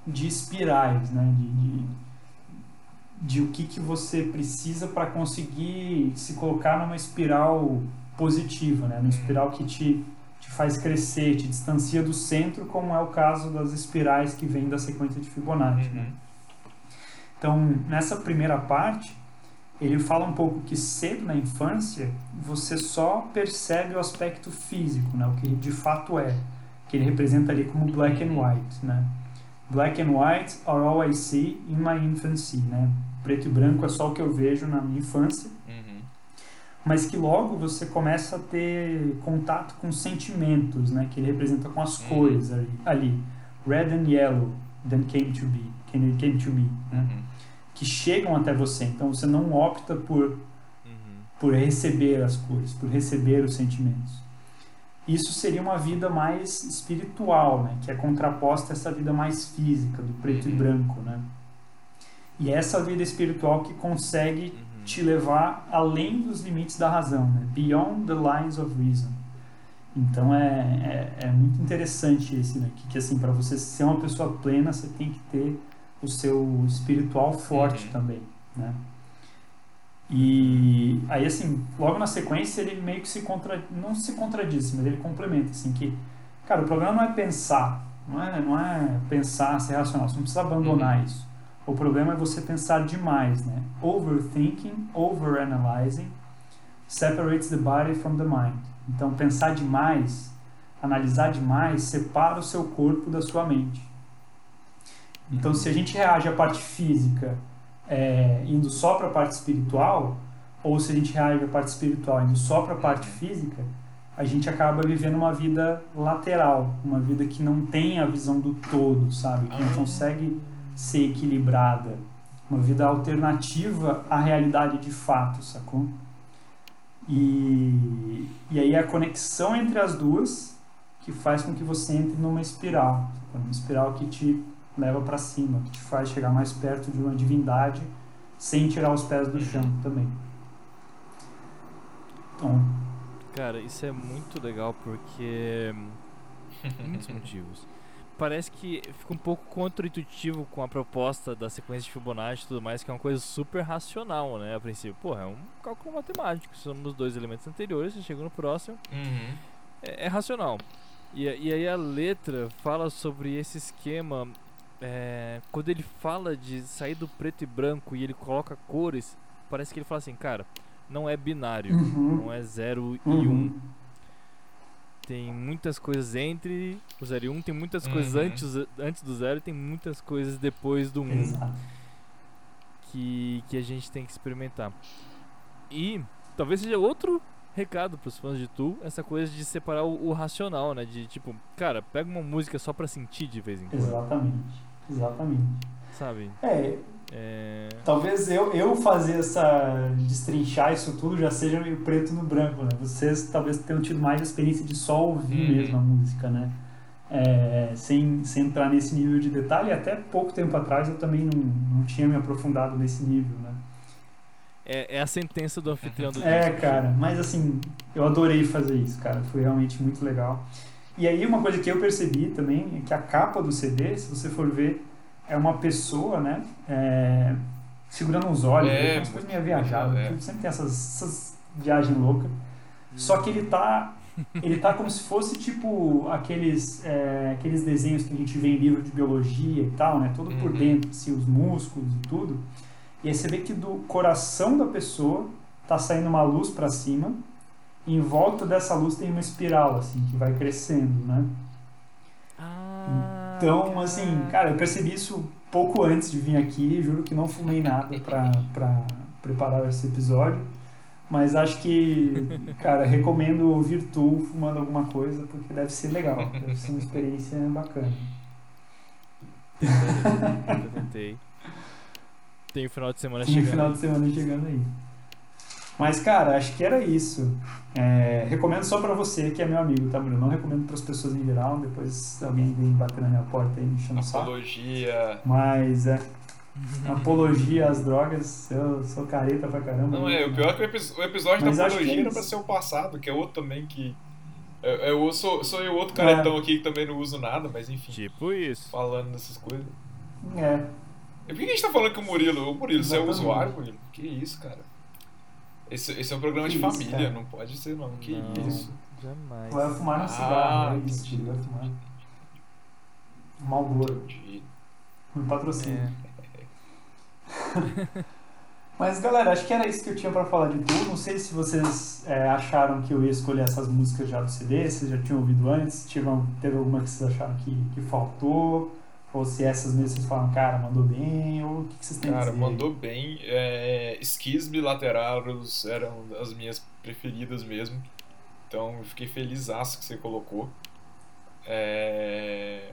de espirais, né? De, de, de o que, que você precisa para conseguir se colocar numa espiral positiva, né? Numa espiral que te, te faz crescer, te distancia do centro, como é o caso das espirais que vêm da sequência de Fibonacci, né? Uhum. Então, nessa primeira parte, ele fala um pouco que cedo na infância você só percebe o aspecto físico, né, o que de fato é, que ele representa ali como black and white, né? Black and white are all I see in my infancy, né? Preto e branco é só o que eu vejo na minha infância, Uhum. mas que logo você começa a ter contato com sentimentos, né? Que ele representa com as Uhum. cores ali, ali. Red and yellow, then came to be, came, to me, né? Uhum. Que chegam até você. Então você não opta por, uhum. por receber as cores, por receber os sentimentos. Isso seria uma vida mais espiritual, né? que é contraposta a essa vida mais física, do preto e Uhum. branco. Né? E é essa vida espiritual que consegue Uhum. te levar além dos limites da razão, né? beyond the lines of reason. Então é, é, é muito interessante esse, né? que, que assim, para você ser uma pessoa plena, você tem que ter o seu espiritual forte Uhum. também, né? E aí assim, logo na sequência ele meio que se contra, não se contradiz, mas ele complementa assim que, cara, o problema não é pensar, não é, não é pensar, ser racional, você não precisa abandonar Uhum. isso. O problema é você pensar demais, né? Overthinking, overanalyzing separates the body from the mind. Então pensar demais, analisar demais separa o seu corpo da sua mente. Então, se a gente reage à parte física é, indo só para a parte espiritual, ou se a gente reage à parte espiritual indo só para a parte física, a gente acaba vivendo uma vida lateral, uma vida que não tem a visão do todo, sabe? Que não consegue ser equilibrada. Uma vida alternativa à realidade de fato, sacou? E, e aí a conexão entre as duas que faz com que você entre numa espiral, uma espiral que te leva para cima, que te faz chegar mais perto de uma divindade sem tirar os pés do chão também. Então, Cara, isso é muito legal porque. Por muitos motivos. Parece que fica um pouco contra-intuitivo com a proposta da sequência de Fibonacci e tudo mais, que é uma coisa super racional, né? A princípio, porra, é um cálculo matemático. Somos os dois elementos anteriores, você chega no próximo, Uhum. é, é racional. E, e aí a letra fala sobre esse esquema. É, quando ele fala de sair do preto e branco e ele coloca cores, parece que ele fala assim, cara, não é binário, uhum, não é 0 e 1. Um, uhum, tem muitas coisas entre o 0 e 1, um, tem muitas coisas Uhum. antes, antes do 0 e tem muitas coisas depois do 1 um, que, que a gente tem que experimentar. E talvez seja outro recado pros fãs de Tu, essa coisa de separar o, o racional, né? De tipo, cara, pega uma música só pra sentir de vez em quando, Exatamente. Exatamente. sabe? É, É... talvez eu, eu fazer essa. destrinchar isso tudo já seja meio preto no branco, né? Vocês talvez tenham tido mais experiência de só ouvir Uhum. mesmo a música, né? É, sem, sem entrar nesse nível de detalhe. Até pouco tempo atrás eu também não, não tinha me aprofundado nesse nível, né? É, é a sentença do anfitrião do É, disco. cara, mas assim, eu adorei fazer isso, cara. Foi realmente muito legal. E aí uma coisa que eu percebi também é que a capa do CD, se você for ver, é uma pessoa, né? é, segurando uns olhos, É, umas coisas meio viajadas. é. Sempre tem essas, essas viagens loucas. Só que ele tá. Ele tá como se fosse tipo aqueles, é, aqueles desenhos que a gente vê em livro de biologia e tal, né? Todo por Uhum. dentro, assim, os músculos e tudo. E aí você vê que do coração da pessoa tá saindo uma luz para cima. Em volta dessa luz tem uma espiral, assim, que vai crescendo, né? Ah, Então, assim, cara, eu percebi isso pouco antes de vir aqui. Juro que não fumei nada pra, pra preparar esse episódio. Mas acho que, cara, recomendo ouvir tu fumando alguma coisa, porque deve ser legal, deve ser uma experiência bacana. Tentei. Tem o final de semana Tem chegando. final de semana chegando aí. Mas, cara, acho que era isso. É, recomendo só pra você, que é meu amigo, tá, Bruno? Não recomendo pras pessoas em geral. Depois alguém vem bater na minha porta aí me o saco. Apologia. Mas, é. Apologia às drogas. Eu sou careta pra caramba. Não, é, o pior é que o, epi- o episódio Mas da apologia é era pra ser o passado, que é outro também que. É, é, eu sou, sou eu outro caretão aqui que também não uso nada, mas enfim, Tipo isso. falando dessas coisas. É. E por que a gente tá falando que o Murilo. Ô Murilo, você é Exatamente. usuário, Murilo? Que isso, cara? Esse, esse é um programa Que de isso, família, cara? não pode ser não. Que Não. isso? Jamais. Vai fumar no Ah, cigarro. É isso, tio. Vai fumar. Malboro. Me patrocina. É. Mas galera, acho que era isso que eu tinha pra falar de tudo. Não sei se vocês é, acharam que eu ia escolher essas músicas já do CD, se já tinham ouvido antes, tiveram, teve alguma que vocês acharam que, que faltou, ou se essas mesmo vocês falam, cara, mandou bem, ou o que, que vocês têm a Cara, dizer? mandou bem. É, Skis bilaterais eram as minhas preferidas mesmo. Então eu fiquei feliz que você colocou. É...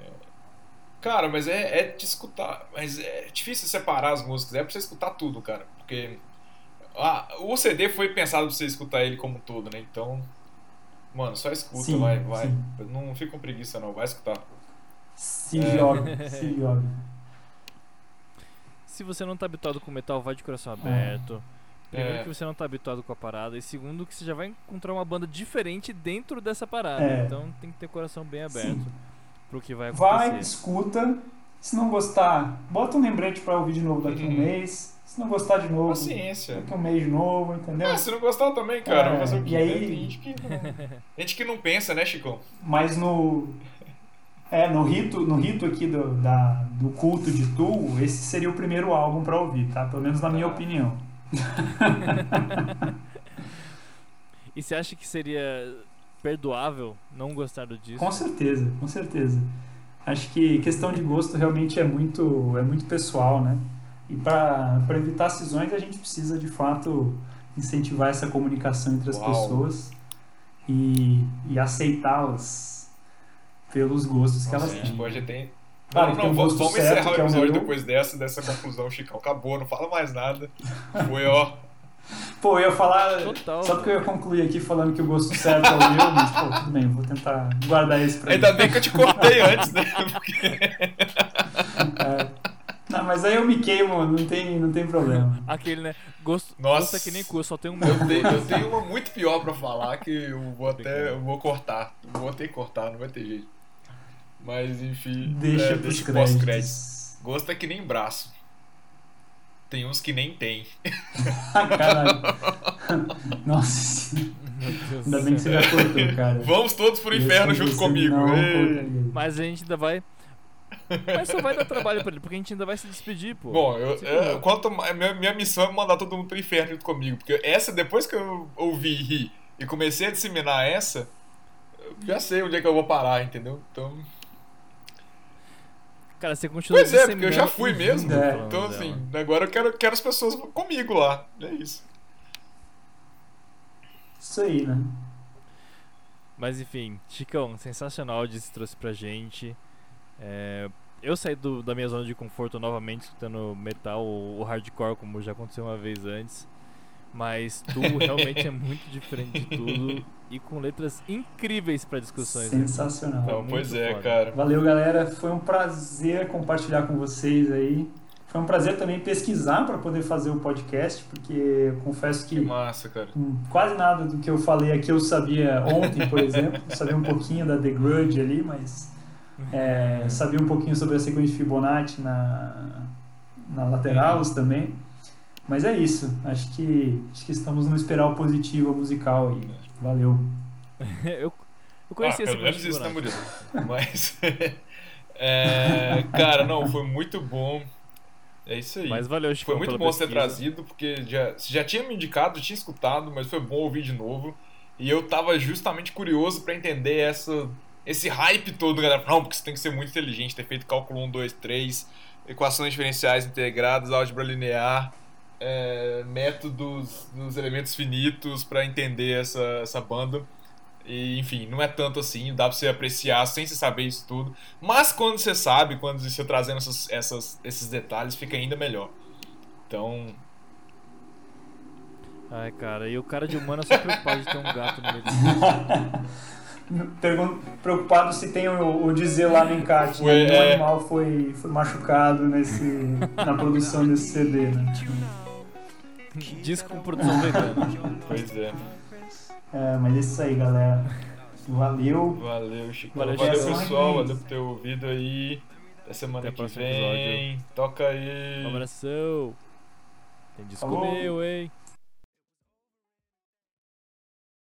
Cara, mas é, é de escutar. Mas é difícil separar as músicas. É pra você escutar tudo, cara. Porque ah, o CD foi pensado pra você escutar ele como um todo, né? Então, mano, só escuta, Sim, vai, vai. sim. Não fica com preguiça, não. Vai escutar. Se É. joga, se joga. Se você não tá habituado com metal, vai de coração É. aberto. Primeiro É. que você não tá habituado com a parada. E segundo que você já vai encontrar uma banda diferente dentro dessa parada. É. Então tem que ter o coração bem aberto Sim. pro que vai Vai, acontecer. escuta. Se não gostar, bota um lembrete pra ouvir de novo daqui a um Uhum. mês. Se não gostar de novo, Paciência. daqui a um mês de novo, entendeu? Ah, se não gostar também, cara, É, vai fazer o e aí-? Tem gente que não, gente que não pensa, né, Chicão? Mas no. É, no rito, no rito aqui do, da, do culto de Tu, esse seria o primeiro álbum pra ouvir, tá? Pelo menos na minha Tá. opinião. E você acha que seria perdoável não gostar do disco? Com certeza, com certeza. Acho que questão de gosto realmente é muito, é muito pessoal, né? E para evitar cisões, a gente precisa de fato incentivar essa comunicação entre as Uau. pessoas e, e aceitá-las pelos gostos que Nossa, elas a gente têm. pode. Claro, não, tem não, um vamos, encerrar o é o episódio meu. depois dessa, dessa conclusão, Chicão. Acabou, não fala mais nada. Foi, ó. Pô, eu ia falar. Total. Só porque eu ia concluir aqui falando que o gosto certo é o meu, mas pô, tudo bem, vou tentar guardar esse pra Ainda mim. bem que eu te cortei antes, né? Porque... É. Não, mas aí eu me queimo, não tem, não tem problema. Aquele, né? Gosto, Nossa. gosto é que nem cu, eu só tenho um Eu meu. tenho, eu tenho uma muito pior pra falar que eu vou até. Eu vou cortar. Vou ter que cortar, não vai ter jeito. Mas enfim. Deixa é, pros deixa créditos. Gosto é que nem braço. Tem uns que nem tem. Caralho. Nossa, Meu Deus ainda do bem que você já cortou, cara. Vamos todos pro inferno junto comigo. Mas a gente ainda vai. Mas só vai dar trabalho pra ele, porque a gente ainda vai se despedir, pô. Bom, eu, quanto mais- minha, minha missão é mandar todo mundo pro inferno junto comigo. Porque essa, depois que eu ouvi e ri e comecei a disseminar essa, eu já sei onde é que eu vou parar, entendeu? Então. Cara, você continua Pois é, porque eu já fui mesmo. rindo É. falando Então, dela. assim, agora eu quero, quero as pessoas comigo lá. É isso. Isso aí, né? Mas enfim, Chicão, sensacional de se trouxe pra gente. É, eu saí do- da minha zona de conforto novamente escutando metal ou hardcore, como já aconteceu uma vez antes. Mas tu realmente é muito diferente de tudo e com letras incríveis pra discussões. né? Sensacional. Foi Então, pois é, foda. cara. Valeu, galera. Foi um prazer compartilhar com vocês aí. Foi um prazer também pesquisar para poder fazer o podcast, porque eu confesso Que que massa, cara. quase nada do que eu falei aqui eu sabia ontem, por exemplo. Eu sabia um pouquinho da The Grudge ali, mas é, sabia um pouquinho sobre a sequência de Fibonacci na, na Lateralus também. Mas é isso. Acho que, acho que estamos numa espiral positiva musical aí. Valeu. eu, eu conheci ah, esse pelo menos isso, né, Murilo? Mas. é, cara, não, foi muito bom. É isso aí. Mas valeu, Chicão, Foi muito bom você ter pesquisa. trazido, porque já, você já tinha me indicado, já tinha escutado, mas foi bom ouvir de novo. E eu tava justamente curioso pra entender essa, esse hype todo, galera. Não, porque você tem que ser muito inteligente, ter feito cálculo 1, 2, 3, equações diferenciais integradas, álgebra linear, é, métodos dos elementos finitos para entender essa, essa banda. E, enfim, não é tanto assim, dá pra você apreciar sem você saber isso tudo. Mas quando você sabe, quando você trazendo essas, essas, esses detalhes, fica ainda melhor. Então. Ai, cara, e o cara de humano é só preocupado de ter um gato no meio do Pergun- Preocupado se tem o, o dizer lá no encarte, né? Foi, Nenhum é. animal foi, foi machucado nesse, na produção desse CD, né? Disco com produção vegana. Pois é. É, mas é isso aí, galera. Valeu. Valeu, Chico. Valeu, Valeu, pessoal. Valeu por ter ouvido aí. Até semana Até o que próximo vem. Toca aí. Um abração. Tem disco Falou. meu, hein?